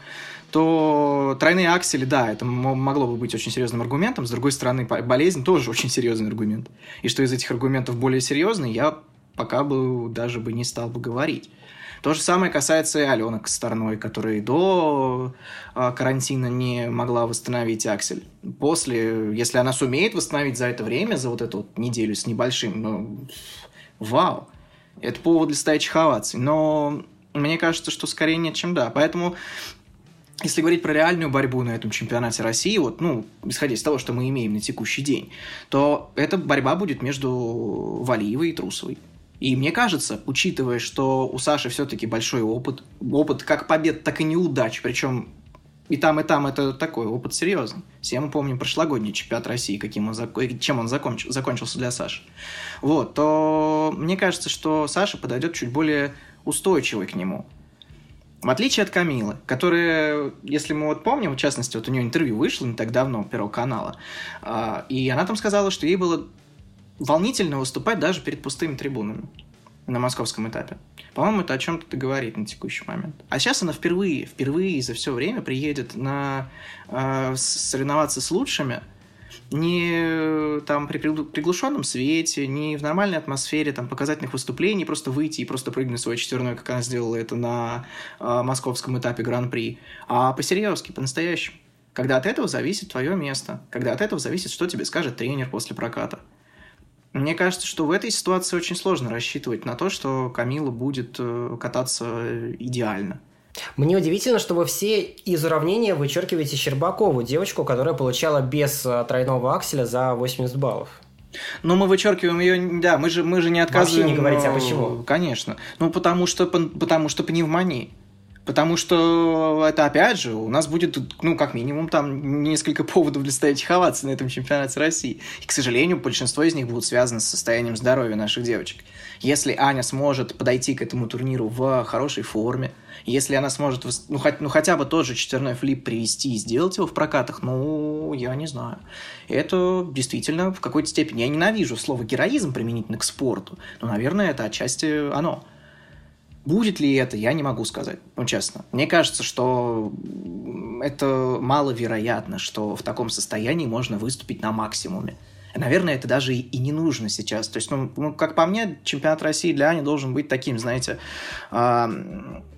то тройные аксели, да, это могло бы быть очень серьезным аргументом. С другой стороны, болезнь тоже очень серьезный аргумент. И что из этих аргументов более серьезный, я пока бы даже бы не стал бы говорить. То же самое касается и Алены Косторной, которая до а, карантина не могла восстановить аксель. После, если она сумеет восстановить за это время, за вот эту вот неделю с небольшим, ну, вау, это повод для стоячих оваций. Но мне кажется, что скорее нет, чем да. Поэтому если говорить про реальную борьбу на этом чемпионате России, вот, ну, исходя из того, что мы имеем на текущий день, то эта борьба будет между Валиевой и Трусовой. И мне кажется, учитывая, что у Саши все-таки большой опыт, опыт как побед, так и неудач, причем и там, и там это такой опыт серьезный. Все мы помним прошлогодний чемпионат России, каким он, чем он законч, закончился для Саши. Вот, то мне кажется, что Саша подойдет чуть более устойчивый к нему. В отличие от Камилы, которая, если мы вот помним, в частности, вот у нее интервью вышло не так давно, Первого канала, а, и она там сказала, что ей было волнительно выступать даже перед пустыми трибунами на московском этапе. По-моему, это о чем-то говорит на текущий момент. А сейчас она впервые, впервые за все время приедет на э, соревноваться с лучшими – не там при приглушенном свете, не в нормальной атмосфере там показательных выступлений, просто выйти и просто прыгнуть свой четверной, как она сделала это на э, московском этапе Гран-при, а по-серьезки, по-настоящему. Когда от этого зависит твое место, когда от этого зависит, что тебе скажет тренер после проката. Мне кажется, что в этой ситуации очень сложно рассчитывать на то, что Камила будет э, кататься идеально. Мне удивительно, что вы все из уравнения вычеркиваете Щербакову, девочку, которая получала без э, тройного акселя за 80 баллов. Но мы вычеркиваем ее, да, мы же, мы же не отказываем. Вообще не говорите, а почему? Конечно. Ну, потому что, потому что пневмония. Потому что это, опять же, у нас будет, ну, как минимум, там несколько поводов для стоячих оваций на этом чемпионате России. И, к сожалению, большинство из них будут связаны с состоянием здоровья наших девочек. Если Аня сможет подойти к этому турниру в хорошей форме, если она сможет, ну, хоть, ну хотя бы тот же четверной флип привести и сделать его в прокатах, ну, я не знаю. Это действительно в какой-то степени... Я ненавижу слово героизм применительно к спорту, но, наверное, это отчасти оно. Будет ли это, я не могу сказать, ну, честно. Мне кажется, что это маловероятно, что в таком состоянии можно выступить на максимуме. Наверное, это даже и, не нужно сейчас. То есть, ну, ну, как по мне, чемпионат России для Ани должен быть таким, знаете, э,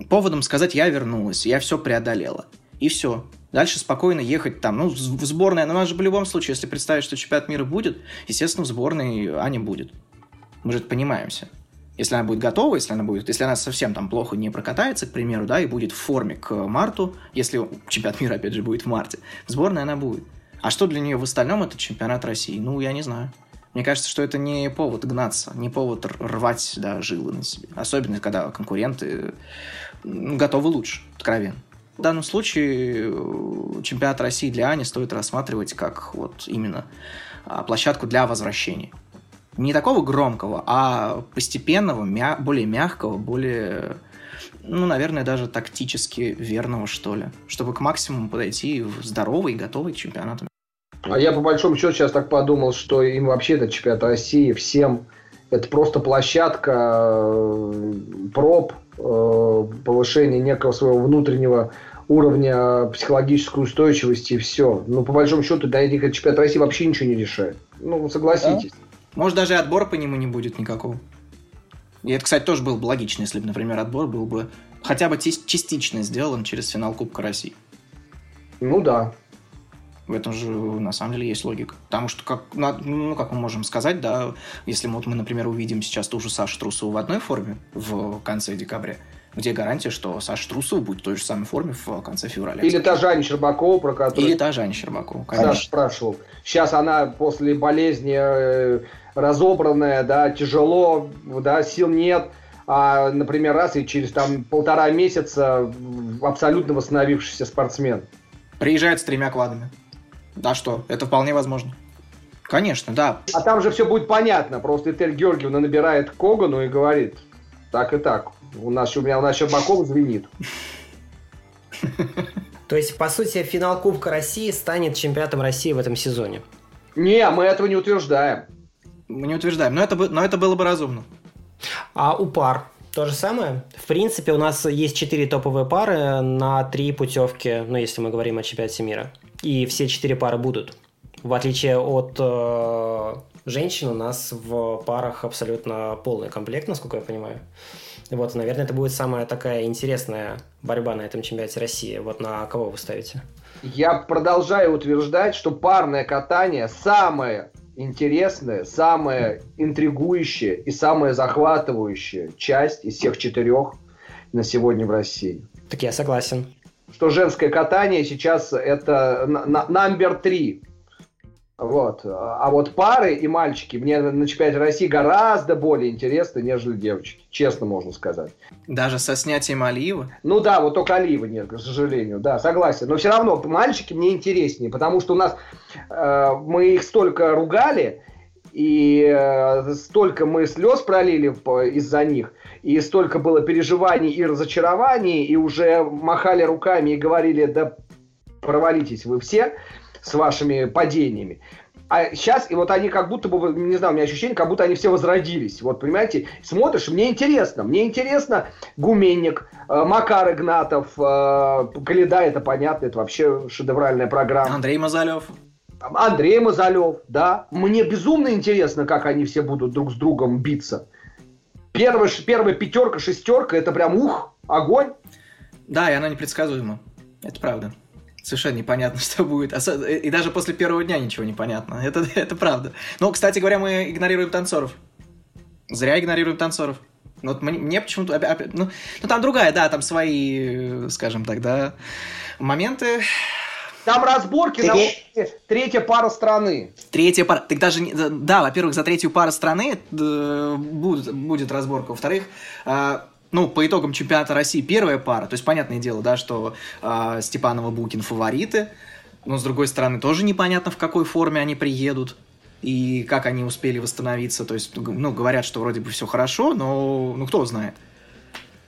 поводом сказать, я вернулась, я все преодолела. И все. Дальше спокойно ехать там. Ну, в сборной, но у нас же в любом случае, если представить, что чемпионат мира будет, естественно, в сборной Аня будет. Мы же это понимаем все. Если она будет готова, если она будет, если она совсем там плохо не прокатается, к примеру, да, и будет в форме к марту, если чемпионат мира, опять же, будет в марте, в сборной она будет. А что для нее в остальном это чемпионат России? Ну, я не знаю. Мне кажется, что это не повод гнаться, не повод рвать да, жилы на себе. Особенно, когда конкуренты готовы лучше, откровенно. В данном случае э, чемпионат России для Ани стоит рассматривать как вот именно а, площадку для возвращения не такого громкого, а постепенного, мя- более мягкого, более, ну, наверное, даже тактически верного, что ли, чтобы к максимуму подойти в здоровый и готовый к чемпионату. А я по большому счету сейчас так подумал, что им вообще этот чемпионат России всем это просто площадка э, проб, э, повышения некого своего внутреннего уровня психологической устойчивости и все. Ну, по большому счету, для этих чемпионат России вообще ничего не решает. Ну, согласитесь. Да? Может, даже отбора по нему не будет никакого. И это, кстати, тоже было бы логично, если бы, например, отбор был бы хотя бы частично сделан через финал Кубка России. Ну да. В этом же на самом деле есть логика. Потому что, как, ну, как мы можем сказать, да, если вот мы, например, увидим сейчас ту же Сашу Трусову в одной форме в конце декабря, где гарантия, что Саша Трусов будет в той же самой форме в конце февраля? Или та Жаня Щербакова, про которую... Или та Жаня Щербакова, конечно. Саша спрашивал. Сейчас она после болезни э, разобранная, да, тяжело, да, сил нет. А, например, раз и через там полтора месяца абсолютно восстановившийся спортсмен. Приезжает с тремя кладами. Да что, это вполне возможно. Конечно, да. А там же все будет понятно. Просто Этель Георгиевна набирает Когану и говорит, так и так, у нас, у меня, у нас Щербаков звенит. То есть, по сути, финал Кубка России станет чемпионатом России в этом сезоне? Не, мы этого не утверждаем. Мы не утверждаем, но это, но это было бы разумно. А у пар то же самое. В принципе, у нас есть четыре топовые пары на три путевки, ну, если мы говорим о чемпионате мира. И все четыре пары будут. В отличие от э, женщин, у нас в парах абсолютно полный комплект, насколько я понимаю. Вот, наверное, это будет самая такая интересная борьба на этом чемпионате России. Вот на кого вы ставите? Я продолжаю утверждать, что парное катание самое интересная, самая интригующая и самая захватывающая часть из всех четырех на сегодня в России. Так я согласен. Что женское катание сейчас это номер три вот. А вот пары и мальчики мне на чемпионате России гораздо более интересны, нежели девочки. Честно можно сказать. Даже со снятием Алиева? Ну да, вот только Алиева нет, к сожалению. Да, согласен. Но все равно мальчики мне интереснее, потому что у нас э, мы их столько ругали, и э, столько мы слез пролили из-за них, и столько было переживаний и разочарований, и уже махали руками и говорили, да провалитесь вы все с вашими падениями. А сейчас, и вот они как будто бы, не знаю, у меня ощущение, как будто они все возродились. Вот, понимаете, смотришь, мне интересно. Мне интересно Гуменник, э, Макар Игнатов, э, Каледа, это понятно, это вообще шедевральная программа. Андрей Мазалев. Андрей Мазалев, да. Мне безумно интересно, как они все будут друг с другом биться. Первая, первая пятерка, шестерка, это прям ух, огонь. Да, и она непредсказуема. Это правда совершенно непонятно, что будет. И даже после первого дня ничего не понятно. Это, это правда. Но, кстати говоря, мы игнорируем танцоров. Зря игнорируем танцоров. Вот мне, мне почему-то... Ну, ну, там другая, да, там свои, скажем так, да, моменты. Там разборки Тре... на третья пара страны. Третья пара. Так даже, да, во-первых, за третью пару страны будет, будет разборка. Во-вторых, а, ну, по итогам чемпионата России первая пара, то есть понятное дело, да, что э, Степанова Букин фавориты, но с другой стороны тоже непонятно, в какой форме они приедут и как они успели восстановиться. То есть, ну, говорят, что вроде бы все хорошо, но ну кто знает.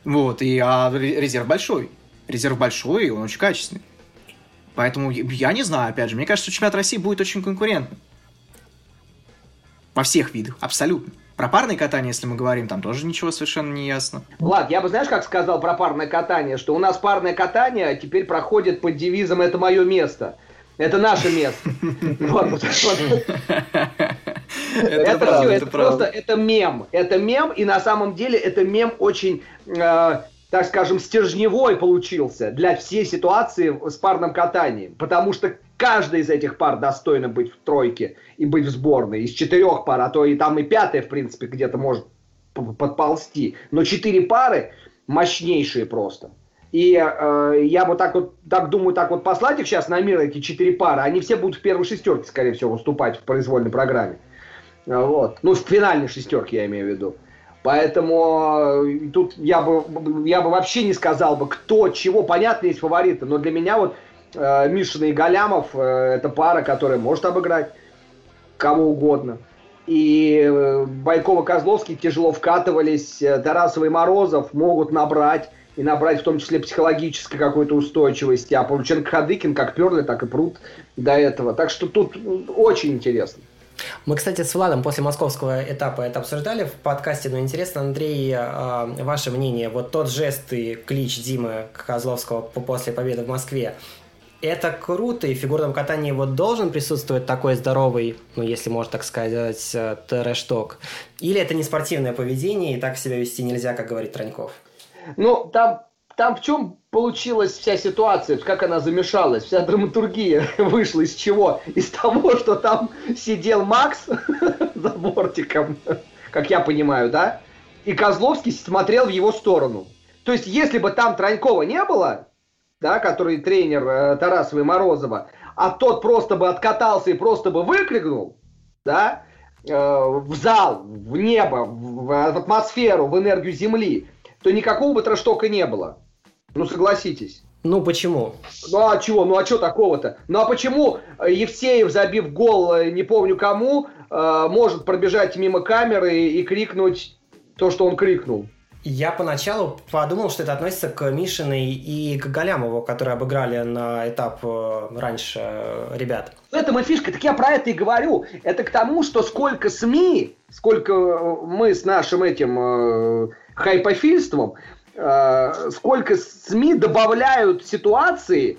Вот, и а резерв большой. Резерв большой, и он очень качественный. Поэтому я не знаю, опять же, мне кажется, чемпионат России будет очень конкурентным. Во всех видах, абсолютно. Про парное катание, если мы говорим, там тоже ничего совершенно не ясно. Влад, я бы, знаешь, как сказал про парное катание, что у нас парное катание теперь проходит под девизом «это мое место». Это наше место. Это все, это просто, это мем. Это мем, и на самом деле это мем очень э, так скажем, стержневой получился для всей ситуации с парным катанием. Потому что каждая из этих пар достойна быть в тройке и быть в сборной. Из четырех пар, а то и там и пятая, в принципе, где-то может подползти. Но четыре пары мощнейшие просто. И э, я вот так вот, так думаю, так вот послать их сейчас на мир, эти четыре пары, они все будут в первой шестерке, скорее всего, выступать в произвольной программе. Вот. Ну, в финальной шестерке я имею в виду. Поэтому э, тут я бы, я бы вообще не сказал бы, кто, чего. Понятно, есть фавориты, но для меня вот э, Мишина и Галямов э, это пара, которая может обыграть кого угодно. И э, Байкова Козловский тяжело вкатывались, э, Тарасов и Морозов могут набрать, и набрать в том числе психологической какой-то устойчивости. А Павлюченко Хадыкин как перли, так и прут до этого. Так что тут очень интересно. Мы, кстати, с Владом после московского этапа это обсуждали в подкасте, но интересно, Андрей, а, ваше мнение, вот тот жест и клич Димы Козловского после победы в Москве, это круто, и в фигурном катании вот должен присутствовать такой здоровый, ну, если можно так сказать, э, трэш-ток. Или это не спортивное поведение, и так себя вести нельзя, как говорит Траньков? Ну, там, там в чем получилась вся ситуация, как она замешалась, вся драматургия вышла из чего? Из того, что там сидел Макс за бортиком, как я понимаю, да? И Козловский смотрел в его сторону. То есть, если бы там Транькова не было, да, который тренер э, Тарасова и Морозова, а тот просто бы откатался и просто бы выкрикнул, да, э, в зал, в небо, в, в атмосферу, в энергию Земли, то никакого бы трэштока не было. Ну, согласитесь. Ну, почему? Ну, а чего? Ну, а что такого-то? Ну, а почему Евсеев, забив гол, э, не помню кому, э, может пробежать мимо камеры и, и крикнуть то, что он крикнул? Я поначалу подумал, что это относится к Мишиной и к Галямову, которые обыграли на этап э, раньше э, ребят. Это мы фишка, так я про это и говорю. Это к тому, что сколько СМИ, сколько э, мы с нашим этим э, хайпофильством, э, сколько СМИ добавляют ситуации,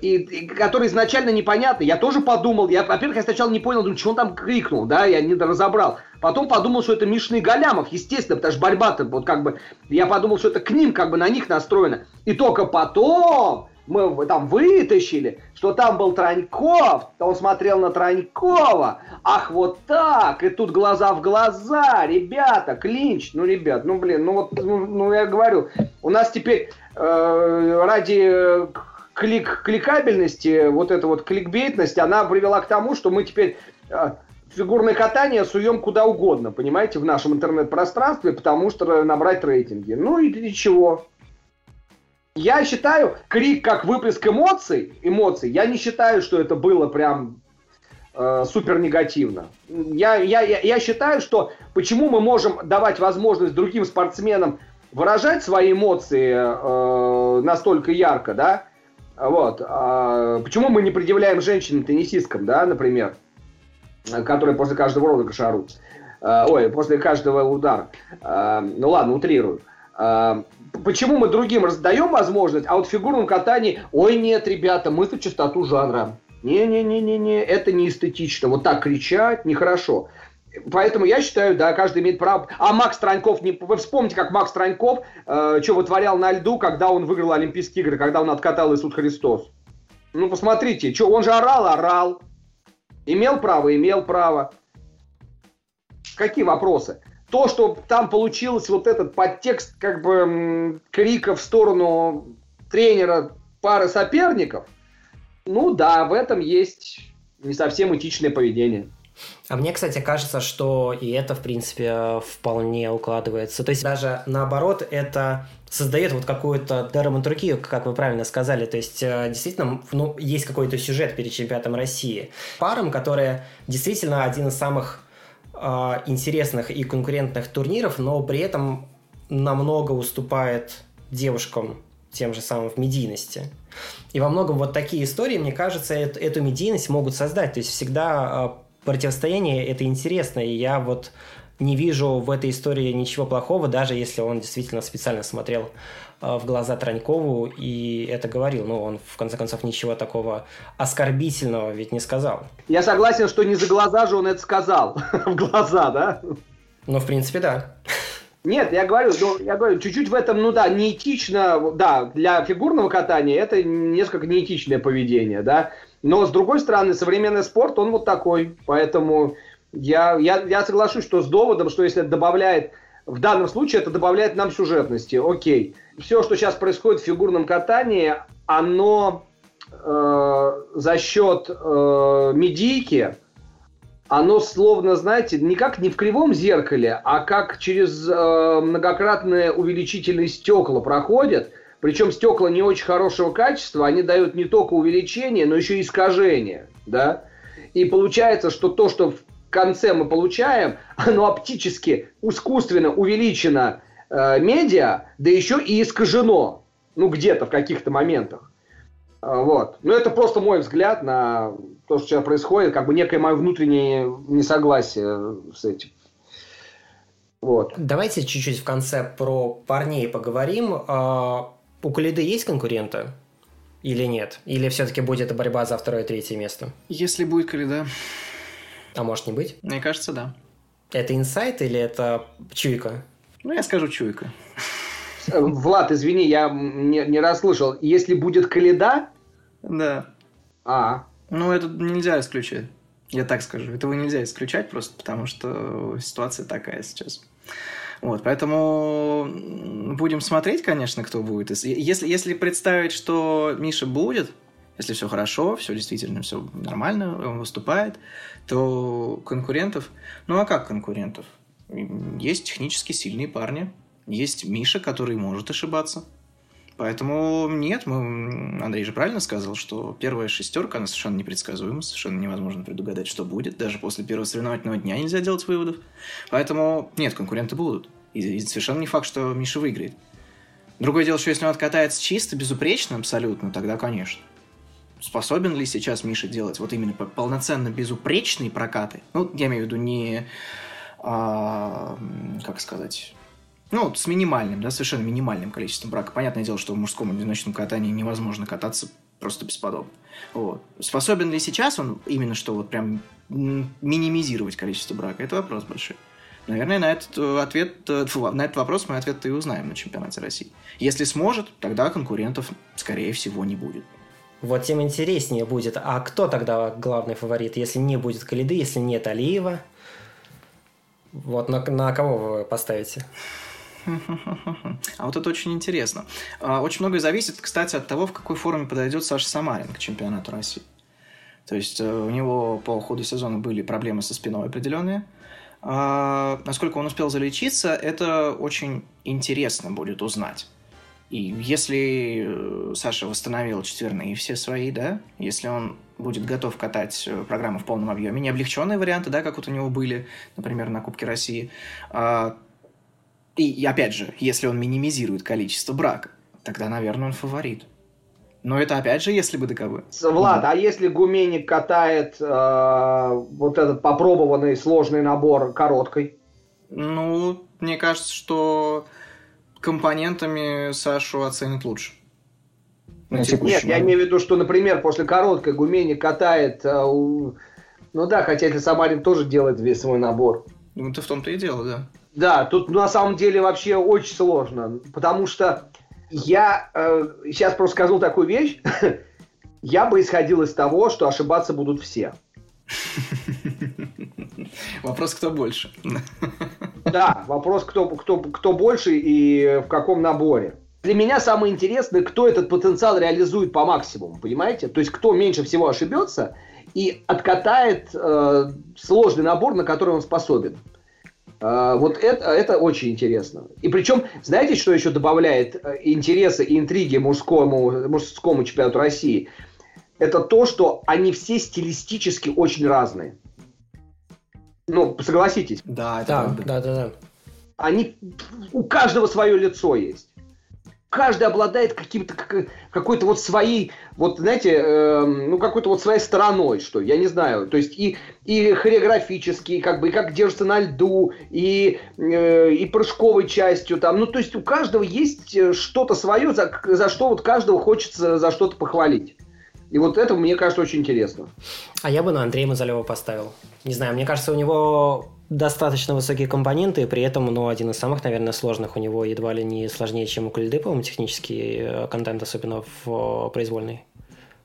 и, и, которые изначально непонятны. Я тоже подумал, я, во-первых, я сначала не понял, думаю, что он там крикнул, да, я не разобрал. Потом подумал, что это Мишный Галямов, естественно, потому что борьба-то вот как бы, я подумал, что это к ним как бы на них настроено. И только потом мы там вытащили, что там был Траньков, он смотрел на Транькова, ах, вот так, и тут глаза в глаза, ребята, клинч, ну, ребят, ну, блин, ну, вот, ну, ну я говорю, у нас теперь э, ради клик, кликабельности, вот эта вот кликбейтность, она привела к тому, что мы теперь э, фигурное катание суем куда угодно, понимаете, в нашем интернет-пространстве, потому что набрать рейтинги. Ну и, и чего? Я считаю, крик как выплеск эмоций, эмоций, я не считаю, что это было прям э, супер негативно. Я, я, я, я считаю, что почему мы можем давать возможность другим спортсменам выражать свои эмоции э, настолько ярко, да, вот. А почему мы не предъявляем женщинам-теннисисткам, да, например, которые после каждого розыгрыша орут? А, ой, после каждого удара. А, ну ладно, утрирую. А, почему мы другим раздаем возможность, а вот в фигурном катании, ой, нет, ребята, мы за чистоту жанра. Не-не-не-не-не, это не эстетично. Вот так кричать нехорошо. Поэтому я считаю, да, каждый имеет право. А Макс Траньков, не... вы вспомните, как Макс Траньков э, что вытворял на льду, когда он выиграл Олимпийские игры, когда он откатал Иисус Христос. Ну, посмотрите, что, он же орал, орал. Имел право, имел право. Какие вопросы? То, что там получилось вот этот подтекст как бы крика в сторону тренера пары соперников, ну да, в этом есть не совсем этичное поведение. А мне, кстати, кажется, что и это, в принципе, вполне укладывается. То есть даже наоборот, это создает вот какую-то драматургию, как вы правильно сказали. То есть э, действительно, ну, есть какой-то сюжет перед чемпионатом России. Парам, которые действительно один из самых интересных и конкурентных турниров, но при этом намного уступает девушкам тем же самым в медийности. И во многом вот такие истории, мне кажется, эту, эту медийность могут создать. То есть всегда э, противостояние это интересно, и я вот не вижу в этой истории ничего плохого, даже если он действительно специально смотрел в глаза Транькову и это говорил. Ну, он, в конце концов, ничего такого оскорбительного ведь не сказал. Я согласен, что не за глаза же он это сказал. в глаза, да? Ну, в принципе, да. Нет, я говорю, ну, я говорю, чуть-чуть в этом, ну да, неэтично, да, для фигурного катания это несколько неэтичное поведение, да, но, с другой стороны, современный спорт, он вот такой. Поэтому я, я, я соглашусь, что с доводом, что если это добавляет, в данном случае это добавляет нам сюжетности. Окей. Все, что сейчас происходит в фигурном катании, оно э, за счет э, медийки, оно словно, знаете, никак не в кривом зеркале, а как через э, многократное увеличительные стекла проходит – причем стекла не очень хорошего качества, они дают не только увеличение, но еще и искажение. Да? И получается, что то, что конце мы получаем, оно оптически, искусственно увеличено э, медиа, да еще и искажено. Ну, где-то в каких-то моментах. Э, вот. Но это просто мой взгляд на то, что сейчас происходит, как бы некое мое внутреннее несогласие с этим. Вот. Давайте чуть-чуть в конце про парней поговорим. А, у Калиды есть конкуренты? Или нет? Или все-таки будет борьба за второе и третье место? Если будет Каледа. А может не быть? Мне кажется, да. Это инсайт или это чуйка? Ну, я скажу чуйка. Влад, извини, я не, не расслышал. Если будет Каледа... Да. А, Ну, это нельзя исключать. Я так скажу. Этого нельзя исключать просто потому, что ситуация такая сейчас. Вот, поэтому будем смотреть, конечно, кто будет. Если, если представить, что Миша будет, если все хорошо, все действительно все нормально, он выступает, то конкурентов... Ну, а как конкурентов? Есть технически сильные парни. Есть Миша, который может ошибаться. Поэтому нет, мы, Андрей же правильно сказал, что первая шестерка, она совершенно непредсказуема, совершенно невозможно предугадать, что будет. Даже после первого соревновательного дня нельзя делать выводов. Поэтому нет, конкуренты будут. И совершенно не факт, что Миша выиграет. Другое дело, что если он откатается чисто, безупречно абсолютно, тогда, конечно. Способен ли сейчас Миша делать вот именно по- полноценно безупречные прокаты? Ну, я имею в виду не... а, как сказать... Ну, с минимальным, да, совершенно минимальным количеством брака. Понятное дело, что в мужском одиночном катании невозможно кататься просто бесподобно. Вот. Способен ли сейчас он именно что вот прям минимизировать количество брака? Это вопрос большой. Наверное, на этот э, ответ, э, на этот вопрос мы ответ и узнаем на чемпионате России. Если сможет, тогда конкурентов, скорее всего, не будет. Вот тем интереснее будет. А кто тогда главный фаворит, если не будет Калиды, если нет Алиева? Вот на, на кого вы поставите? А вот это очень интересно. А, Очень многое зависит, кстати, от того, в какой форме подойдет Саша Самарин к чемпионату России. То есть э, у него по ходу сезона были проблемы со спиной определенные. А, Насколько он успел залечиться, это очень интересно будет узнать. И если э, Саша восстановил четверные все свои, да, если он будет готов катать э, программу в полном объеме, не облегченные варианты, да, как вот у него были, например, на Кубке России, а, и, опять же, если он минимизирует количество брака, тогда, наверное, он фаворит. Но это опять же, если бы. С- Влад, а если Гуменник катает э, вот этот попробованный сложный набор короткой? Ну, мне кажется, что компонентами Сашу оценят лучше. На Нет, я имею в виду, что, например, после короткой Гуменник катает... у- Ну да, хотя если Самарин тоже делает весь свой набор. Ну, это в том-то и дело, да. Да, тут ну, на самом деле вообще очень сложно, потому что я э, сейчас просто скажу такую вещь. Я бы исходил из того, что ошибаться будут все. Вопрос, кто больше. Да, вопрос, кто, кто, кто больше и в каком наборе. Для меня самое интересное, кто этот потенциал реализует по максимуму, понимаете? То есть, кто меньше всего ошибется и откатает э, сложный набор, на который он способен. Э, вот это, это очень интересно. И причем, знаете, что еще добавляет э, интереса и интриги мужскому, мужскому чемпионату России? Это то, что они все стилистически очень разные. Ну, согласитесь Да, это Да, правда. да, да, да. они у каждого свое лицо есть. Каждый обладает каким-то как- какой-то вот своей, вот знаете, эм, ну какой-то вот своей стороной, что я не знаю. То есть и и хореографически, как бы и как держится на льду, и э, и прыжковой частью там. Ну то есть у каждого есть э, что-то свое, за, за что вот каждого хочется за что-то похвалить. И вот это мне кажется очень интересно. А я бы на Андрея Мазалева поставил. Не знаю, мне кажется, у него достаточно высокие компоненты, и при этом, ну, один из самых, наверное, сложных. У него едва ли не сложнее, чем у Кульды, по-моему, технический э, контент, особенно в э, произвольной.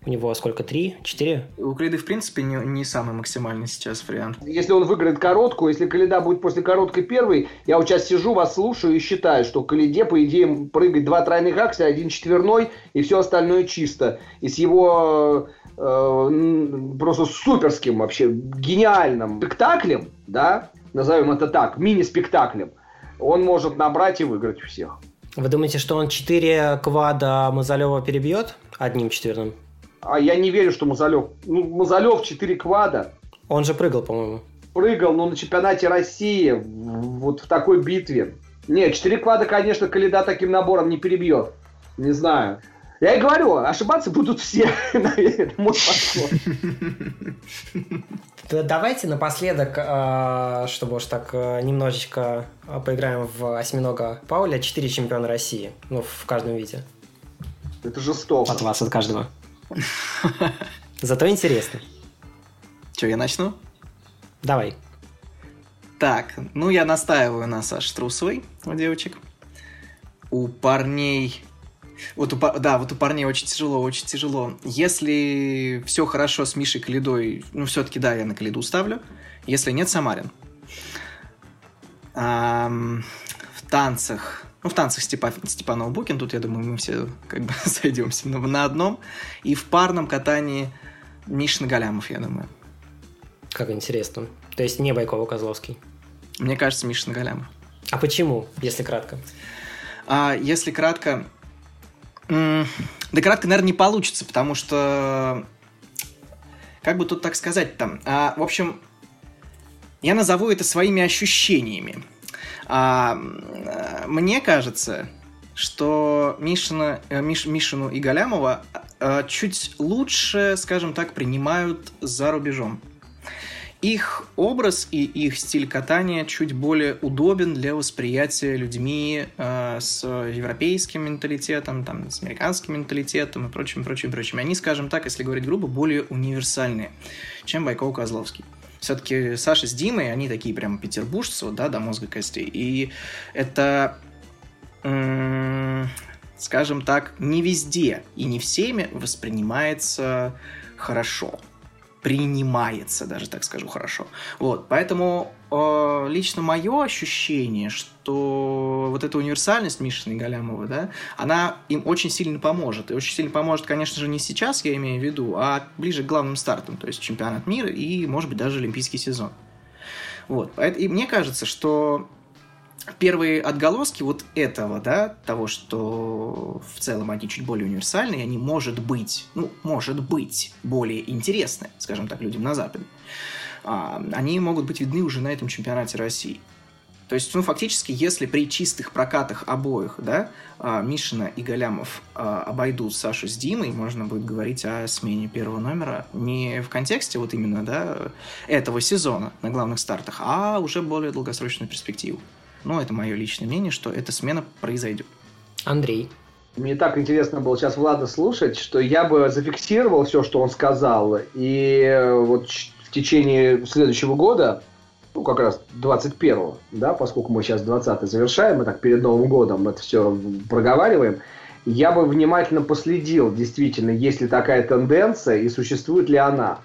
У него сколько? Три? Четыре? У Криды, в принципе, не, не самый максимальный сейчас вариант. Если он выиграет короткую, если Каледа будет после короткой первой, я вот сейчас сижу, вас слушаю и считаю, что Каледе, по идее, прыгать два тройных акселя, один четверной, и все остальное чисто. И с его э, просто суперским вообще, гениальным спектаклем, да, назовем это так, мини-спектаклем, он может набрать и выиграть у всех. Вы думаете, что он четыре квада Мазалева перебьет одним четверным? А я не верю, что Мазалев... Ну, Мазалев 4 квада, Он же прыгал, по-моему. прыгал, ну, на чемпионате России, вот в такой битве. Нет, 4 квада, конечно, Каледа таким набором не перебьет. Не знаю. Я и говорю, ошибаться будут все. Давайте напоследок, э, чтобы уж так э, немножечко э, поиграем в осьминога Пауля. Четыре чемпиона России, ну, в каждом виде. Это жестоко. От вас, от каждого. Зато интересно. Че, я начну? Давай. Так, ну я настаиваю на Саше Трусовой у девочек. У парней... Вот у, да, вот у парней очень тяжело, очень тяжело. Если все хорошо с Мишей Калидой, ну, все-таки, да, я на Калиду ставлю. Если нет, Самарин. А, в танцах... Ну, в танцах Степа, Степанова Букин, тут, я думаю, мы все как бы сойдемся на, на одном. И в парном катании Мишин Галямов, я думаю. Как интересно. То есть не Байкова-Козловский? Мне кажется, Мишин Галямов. А почему, если кратко? А, если кратко... да кратко, наверное, не получится, потому что... Как бы тут так сказать там? А, в общем, я назову это своими ощущениями. А, мне кажется, что Мишина, э, Миш, Мишину и Галямова а, чуть лучше, скажем так, принимают за рубежом. Их образ и их стиль катания чуть более удобен для восприятия людьми э, с европейским менталитетом, там, с американским менталитетом и прочим, прочим, прочим. Они, скажем так, если говорить грубо, более универсальные, чем Байков Козловский. Все-таки Саша с Димой, они такие прям петербуржцы, да, до мозга костей. И это, скажем так, не везде и не всеми воспринимается хорошо принимается, даже так скажу хорошо. Вот, поэтому э, лично мое ощущение, что вот эта универсальность Мишины Галямова, да, она им очень сильно поможет. И очень сильно поможет, конечно же, не сейчас, я имею в виду, а ближе к главным стартам, то есть чемпионат мира и, может быть, даже олимпийский сезон. Вот, и мне кажется, что первые отголоски вот этого, да, того, что в целом они чуть более универсальные, они, может быть, ну, может быть, более интересны, скажем так, людям на Западе, они могут быть видны уже на этом чемпионате России. То есть, ну, фактически, если при чистых прокатах обоих, да, а, Мишина и Галямов а, обойдут Сашу с Димой, можно будет говорить о смене первого номера не в контексте вот именно, да, этого сезона на главных стартах, а уже более долгосрочную перспективу. Но это мое личное мнение, что эта смена произойдет. Андрей. Мне так интересно было сейчас Влада слушать, что я бы зафиксировал все, что он сказал, и вот в течение следующего года, ну, как раз 21-го, да, поскольку мы сейчас 20 завершаем, мы так перед Новым годом это все проговариваем, я бы внимательно последил, действительно, есть ли такая тенденция и существует ли она.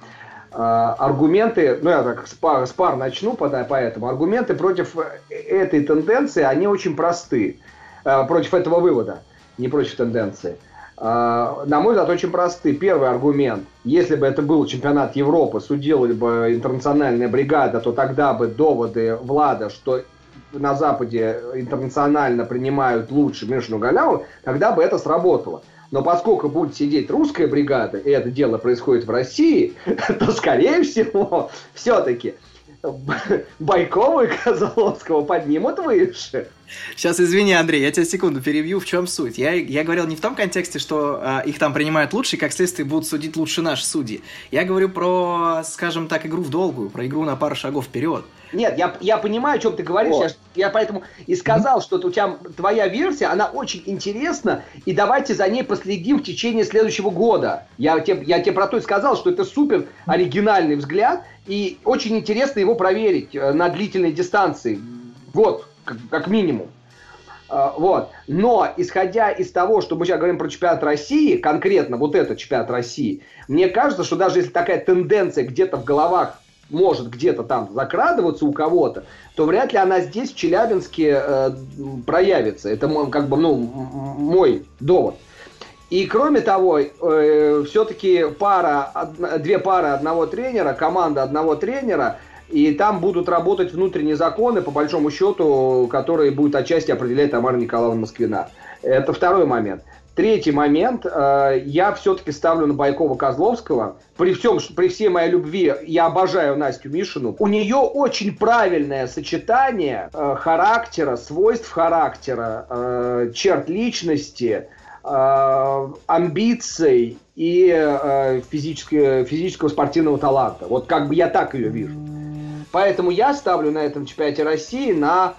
А, аргументы, ну я так с пар, с пар начну поэтому, аргументы против этой тенденции, они очень просты. А, против этого вывода, не против тенденции. А, на мой взгляд, очень просты. Первый аргумент. Если бы это был чемпионат Европы, судила бы интернациональная бригада, то тогда бы доводы Влада, что на Западе интернационально принимают лучше Мишину Галяву, тогда бы это сработало. Но поскольку будет сидеть русская бригада, и это дело происходит в России, то, скорее всего, все-таки Байкова и Козловского поднимут выше. Сейчас, извини, Андрей, я тебя секунду перебью. В чем суть? Я, я говорил не в том контексте, что э, их там принимают лучше, и как следствие будут судить лучше наши судьи. Я говорю про, скажем так, игру в долгую, про игру на пару шагов вперед. Нет, я, я понимаю, о чем ты говоришь. Я, я поэтому и сказал, что у тебя твоя версия, она очень интересна, и давайте за ней последим в течение следующего года. Я тебе, я тебе про то и сказал, что это супер оригинальный взгляд, и очень интересно его проверить э, на длительной дистанции. Вот, как, как минимум. Uh, вот. Но, исходя из того, что мы сейчас говорим про чемпионат России, конкретно вот этот чемпионат России, мне кажется, что даже если такая тенденция где-то в головах может где-то там закрадываться у кого-то, то вряд ли она здесь, в Челябинске, э, проявится. Это как бы ну, мой довод. И кроме того, э, все-таки пара, од, две пары одного тренера, команда одного тренера, и там будут работать внутренние законы, по большому счету, которые будут отчасти определять Тамара Николаевна Москвина. Это второй момент. Третий момент. Э, я все-таки ставлю на Байкова-Козловского. При, всем, при всей моей любви я обожаю Настю Мишину. У нее очень правильное сочетание э, характера, свойств характера, э, черт личности, амбиций и физического, физического спортивного таланта. Вот как бы я так ее вижу. Поэтому я ставлю на этом чемпионате России на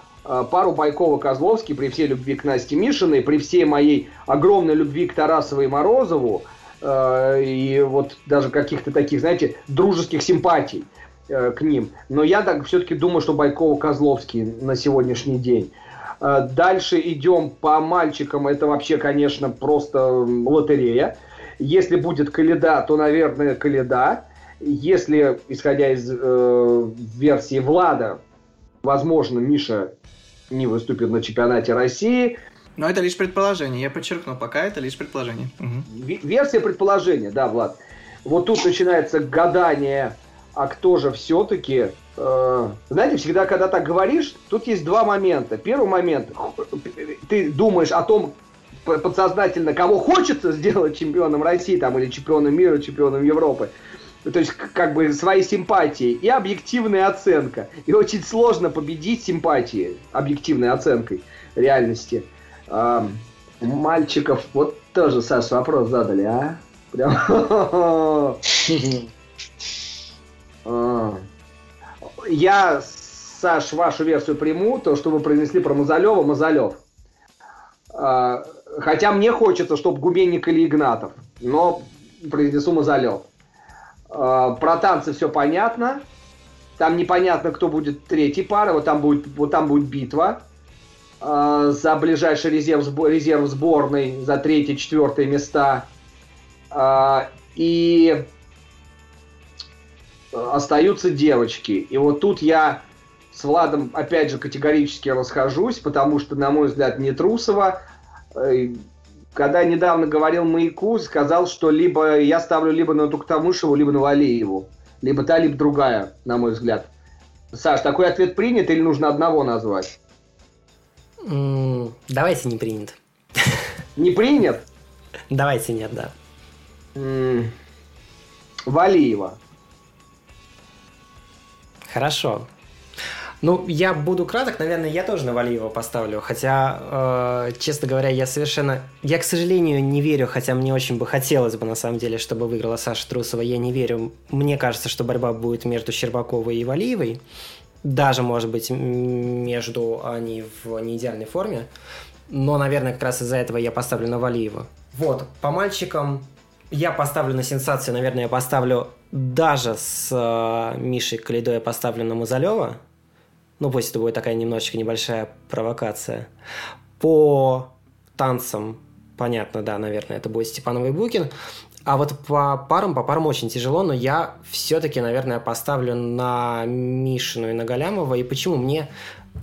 пару Байкова-Козловский при всей любви к Насте Мишиной, при всей моей огромной любви к Тарасовой и Морозову, э, и вот даже каких-то таких, знаете, дружеских симпатий э, к ним. Но я так все-таки думаю, что Байкова-Козловский на сегодняшний день. Э, дальше идем по мальчикам. Это вообще, конечно, просто лотерея. Если будет Каледа, то, наверное, Каледа. Если, исходя из э, версии Влада, возможно, Миша не выступит на чемпионате России. Но это лишь предположение, я подчеркну, пока это лишь предположение. Угу. Версия предположения, да, Влад. Вот тут начинается гадание, а кто же все-таки Э, знаете, всегда, когда так говоришь, тут есть два момента. Первый момент, ты думаешь о том, подсознательно, кого хочется сделать чемпионом России там, или чемпионом мира, чемпионом Европы. То есть, как бы, свои симпатии и объективная оценка. И очень сложно победить симпатии объективной оценкой реальности. А, мальчиков, вот тоже, Саш, вопрос задали, а? Прям... А я, Саш, вашу версию приму, то, что вы произнесли про Мазалева, Мазалев. А, хотя мне хочется, чтобы Губенник или Игнатов, но произнесу Мазалев. А, про танцы все понятно. Там непонятно, кто будет третьей парой. Вот там будет, вот там будет битва а, за ближайший резерв, резерв сборной, за третье-четвертое места. И остаются девочки. И вот тут я с Владом, опять же, категорически расхожусь, потому что, на мой взгляд, не Трусова. Э, когда недавно говорил Маяку, сказал, что либо я ставлю либо на Туктамышеву, либо на Валееву. Либо та, либо другая, на мой взгляд. Саш, такой ответ принят или нужно одного назвать? давайте не принят. Не принят? Давайте нет, да. Валиева. Хорошо. Ну, я буду краток, наверное, я тоже на Валиева поставлю. Хотя, э, честно говоря, я совершенно... Я, к сожалению, не верю, хотя мне очень бы хотелось бы, на самом деле, чтобы выиграла Саша Трусова. Я не верю. Мне кажется, что борьба будет между Щербаковой и Валиевой. Даже, может быть, между они в неидеальной форме. Но, наверное, как раз из-за этого я поставлю на Валиева. Вот, по мальчикам я поставлю на сенсацию, наверное, я поставлю даже с э, Мишей Калидой я поставлю на Мазалева. Ну, пусть это будет такая немножечко небольшая провокация. По танцам, понятно, да, наверное, это будет Степанов и Букин. А вот по парам, по парам очень тяжело, но я все-таки, наверное, поставлю на Мишину и на Галямова. И почему? Мне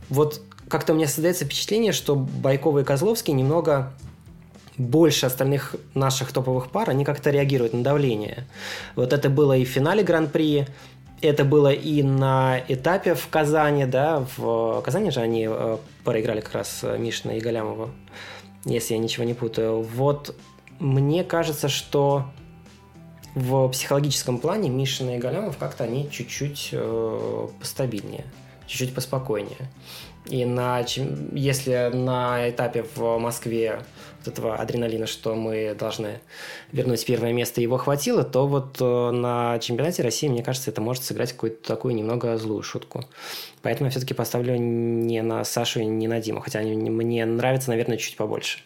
вот как-то у меня создается впечатление, что Байкова и Козловский немного больше остальных наших топовых пар, они как-то реагируют на давление. Вот это было и в финале Гран-при, это было и на этапе в Казани, да, в Казани же они э, проиграли как раз Мишина и Галямова, если я ничего не путаю. Вот мне кажется, что в психологическом плане Мишина и Галямов как-то они чуть-чуть э, постабильнее, чуть-чуть поспокойнее. И на, если на этапе в Москве этого адреналина, что мы должны вернуть первое место, его хватило, то вот э, на чемпионате России, мне кажется, это может сыграть какую-то такую немного злую шутку. Поэтому я все-таки поставлю не на Сашу и не на Диму, хотя они мне нравятся, наверное, чуть побольше.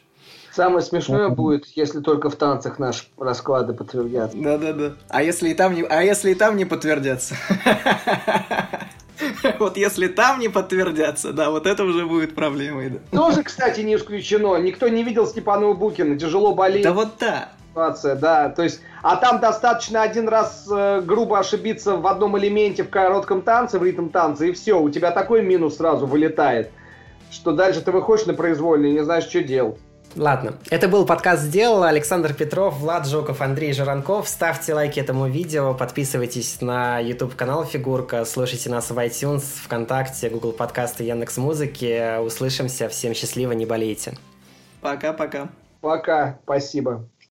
Самое смешное будет, если только в танцах наши расклады подтвердятся. Да-да-да. А если и там не, а если и там не подтвердятся? Вот если там не подтвердятся, да, вот это уже будет проблемой. Да. Тоже, кстати, не исключено. Никто не видел Степанова Букина, тяжело болеет. Да вот да. Ситуация, да, то есть, а там достаточно один раз э, грубо ошибиться в одном элементе в коротком танце, в ритм танце, и все, у тебя такой минус сразу вылетает, что дальше ты выходишь на произвольный и не знаешь, что делать. Ладно, это был подкаст «Сделал». Александр Петров, Влад Жуков, Андрей Жиранков. Ставьте лайки этому видео, подписывайтесь на YouTube-канал «Фигурка», слушайте нас в iTunes, ВКонтакте, Google подкасты, Яндекс Музыки. Услышимся. Всем счастливо, не болейте. Пока-пока. Пока, спасибо.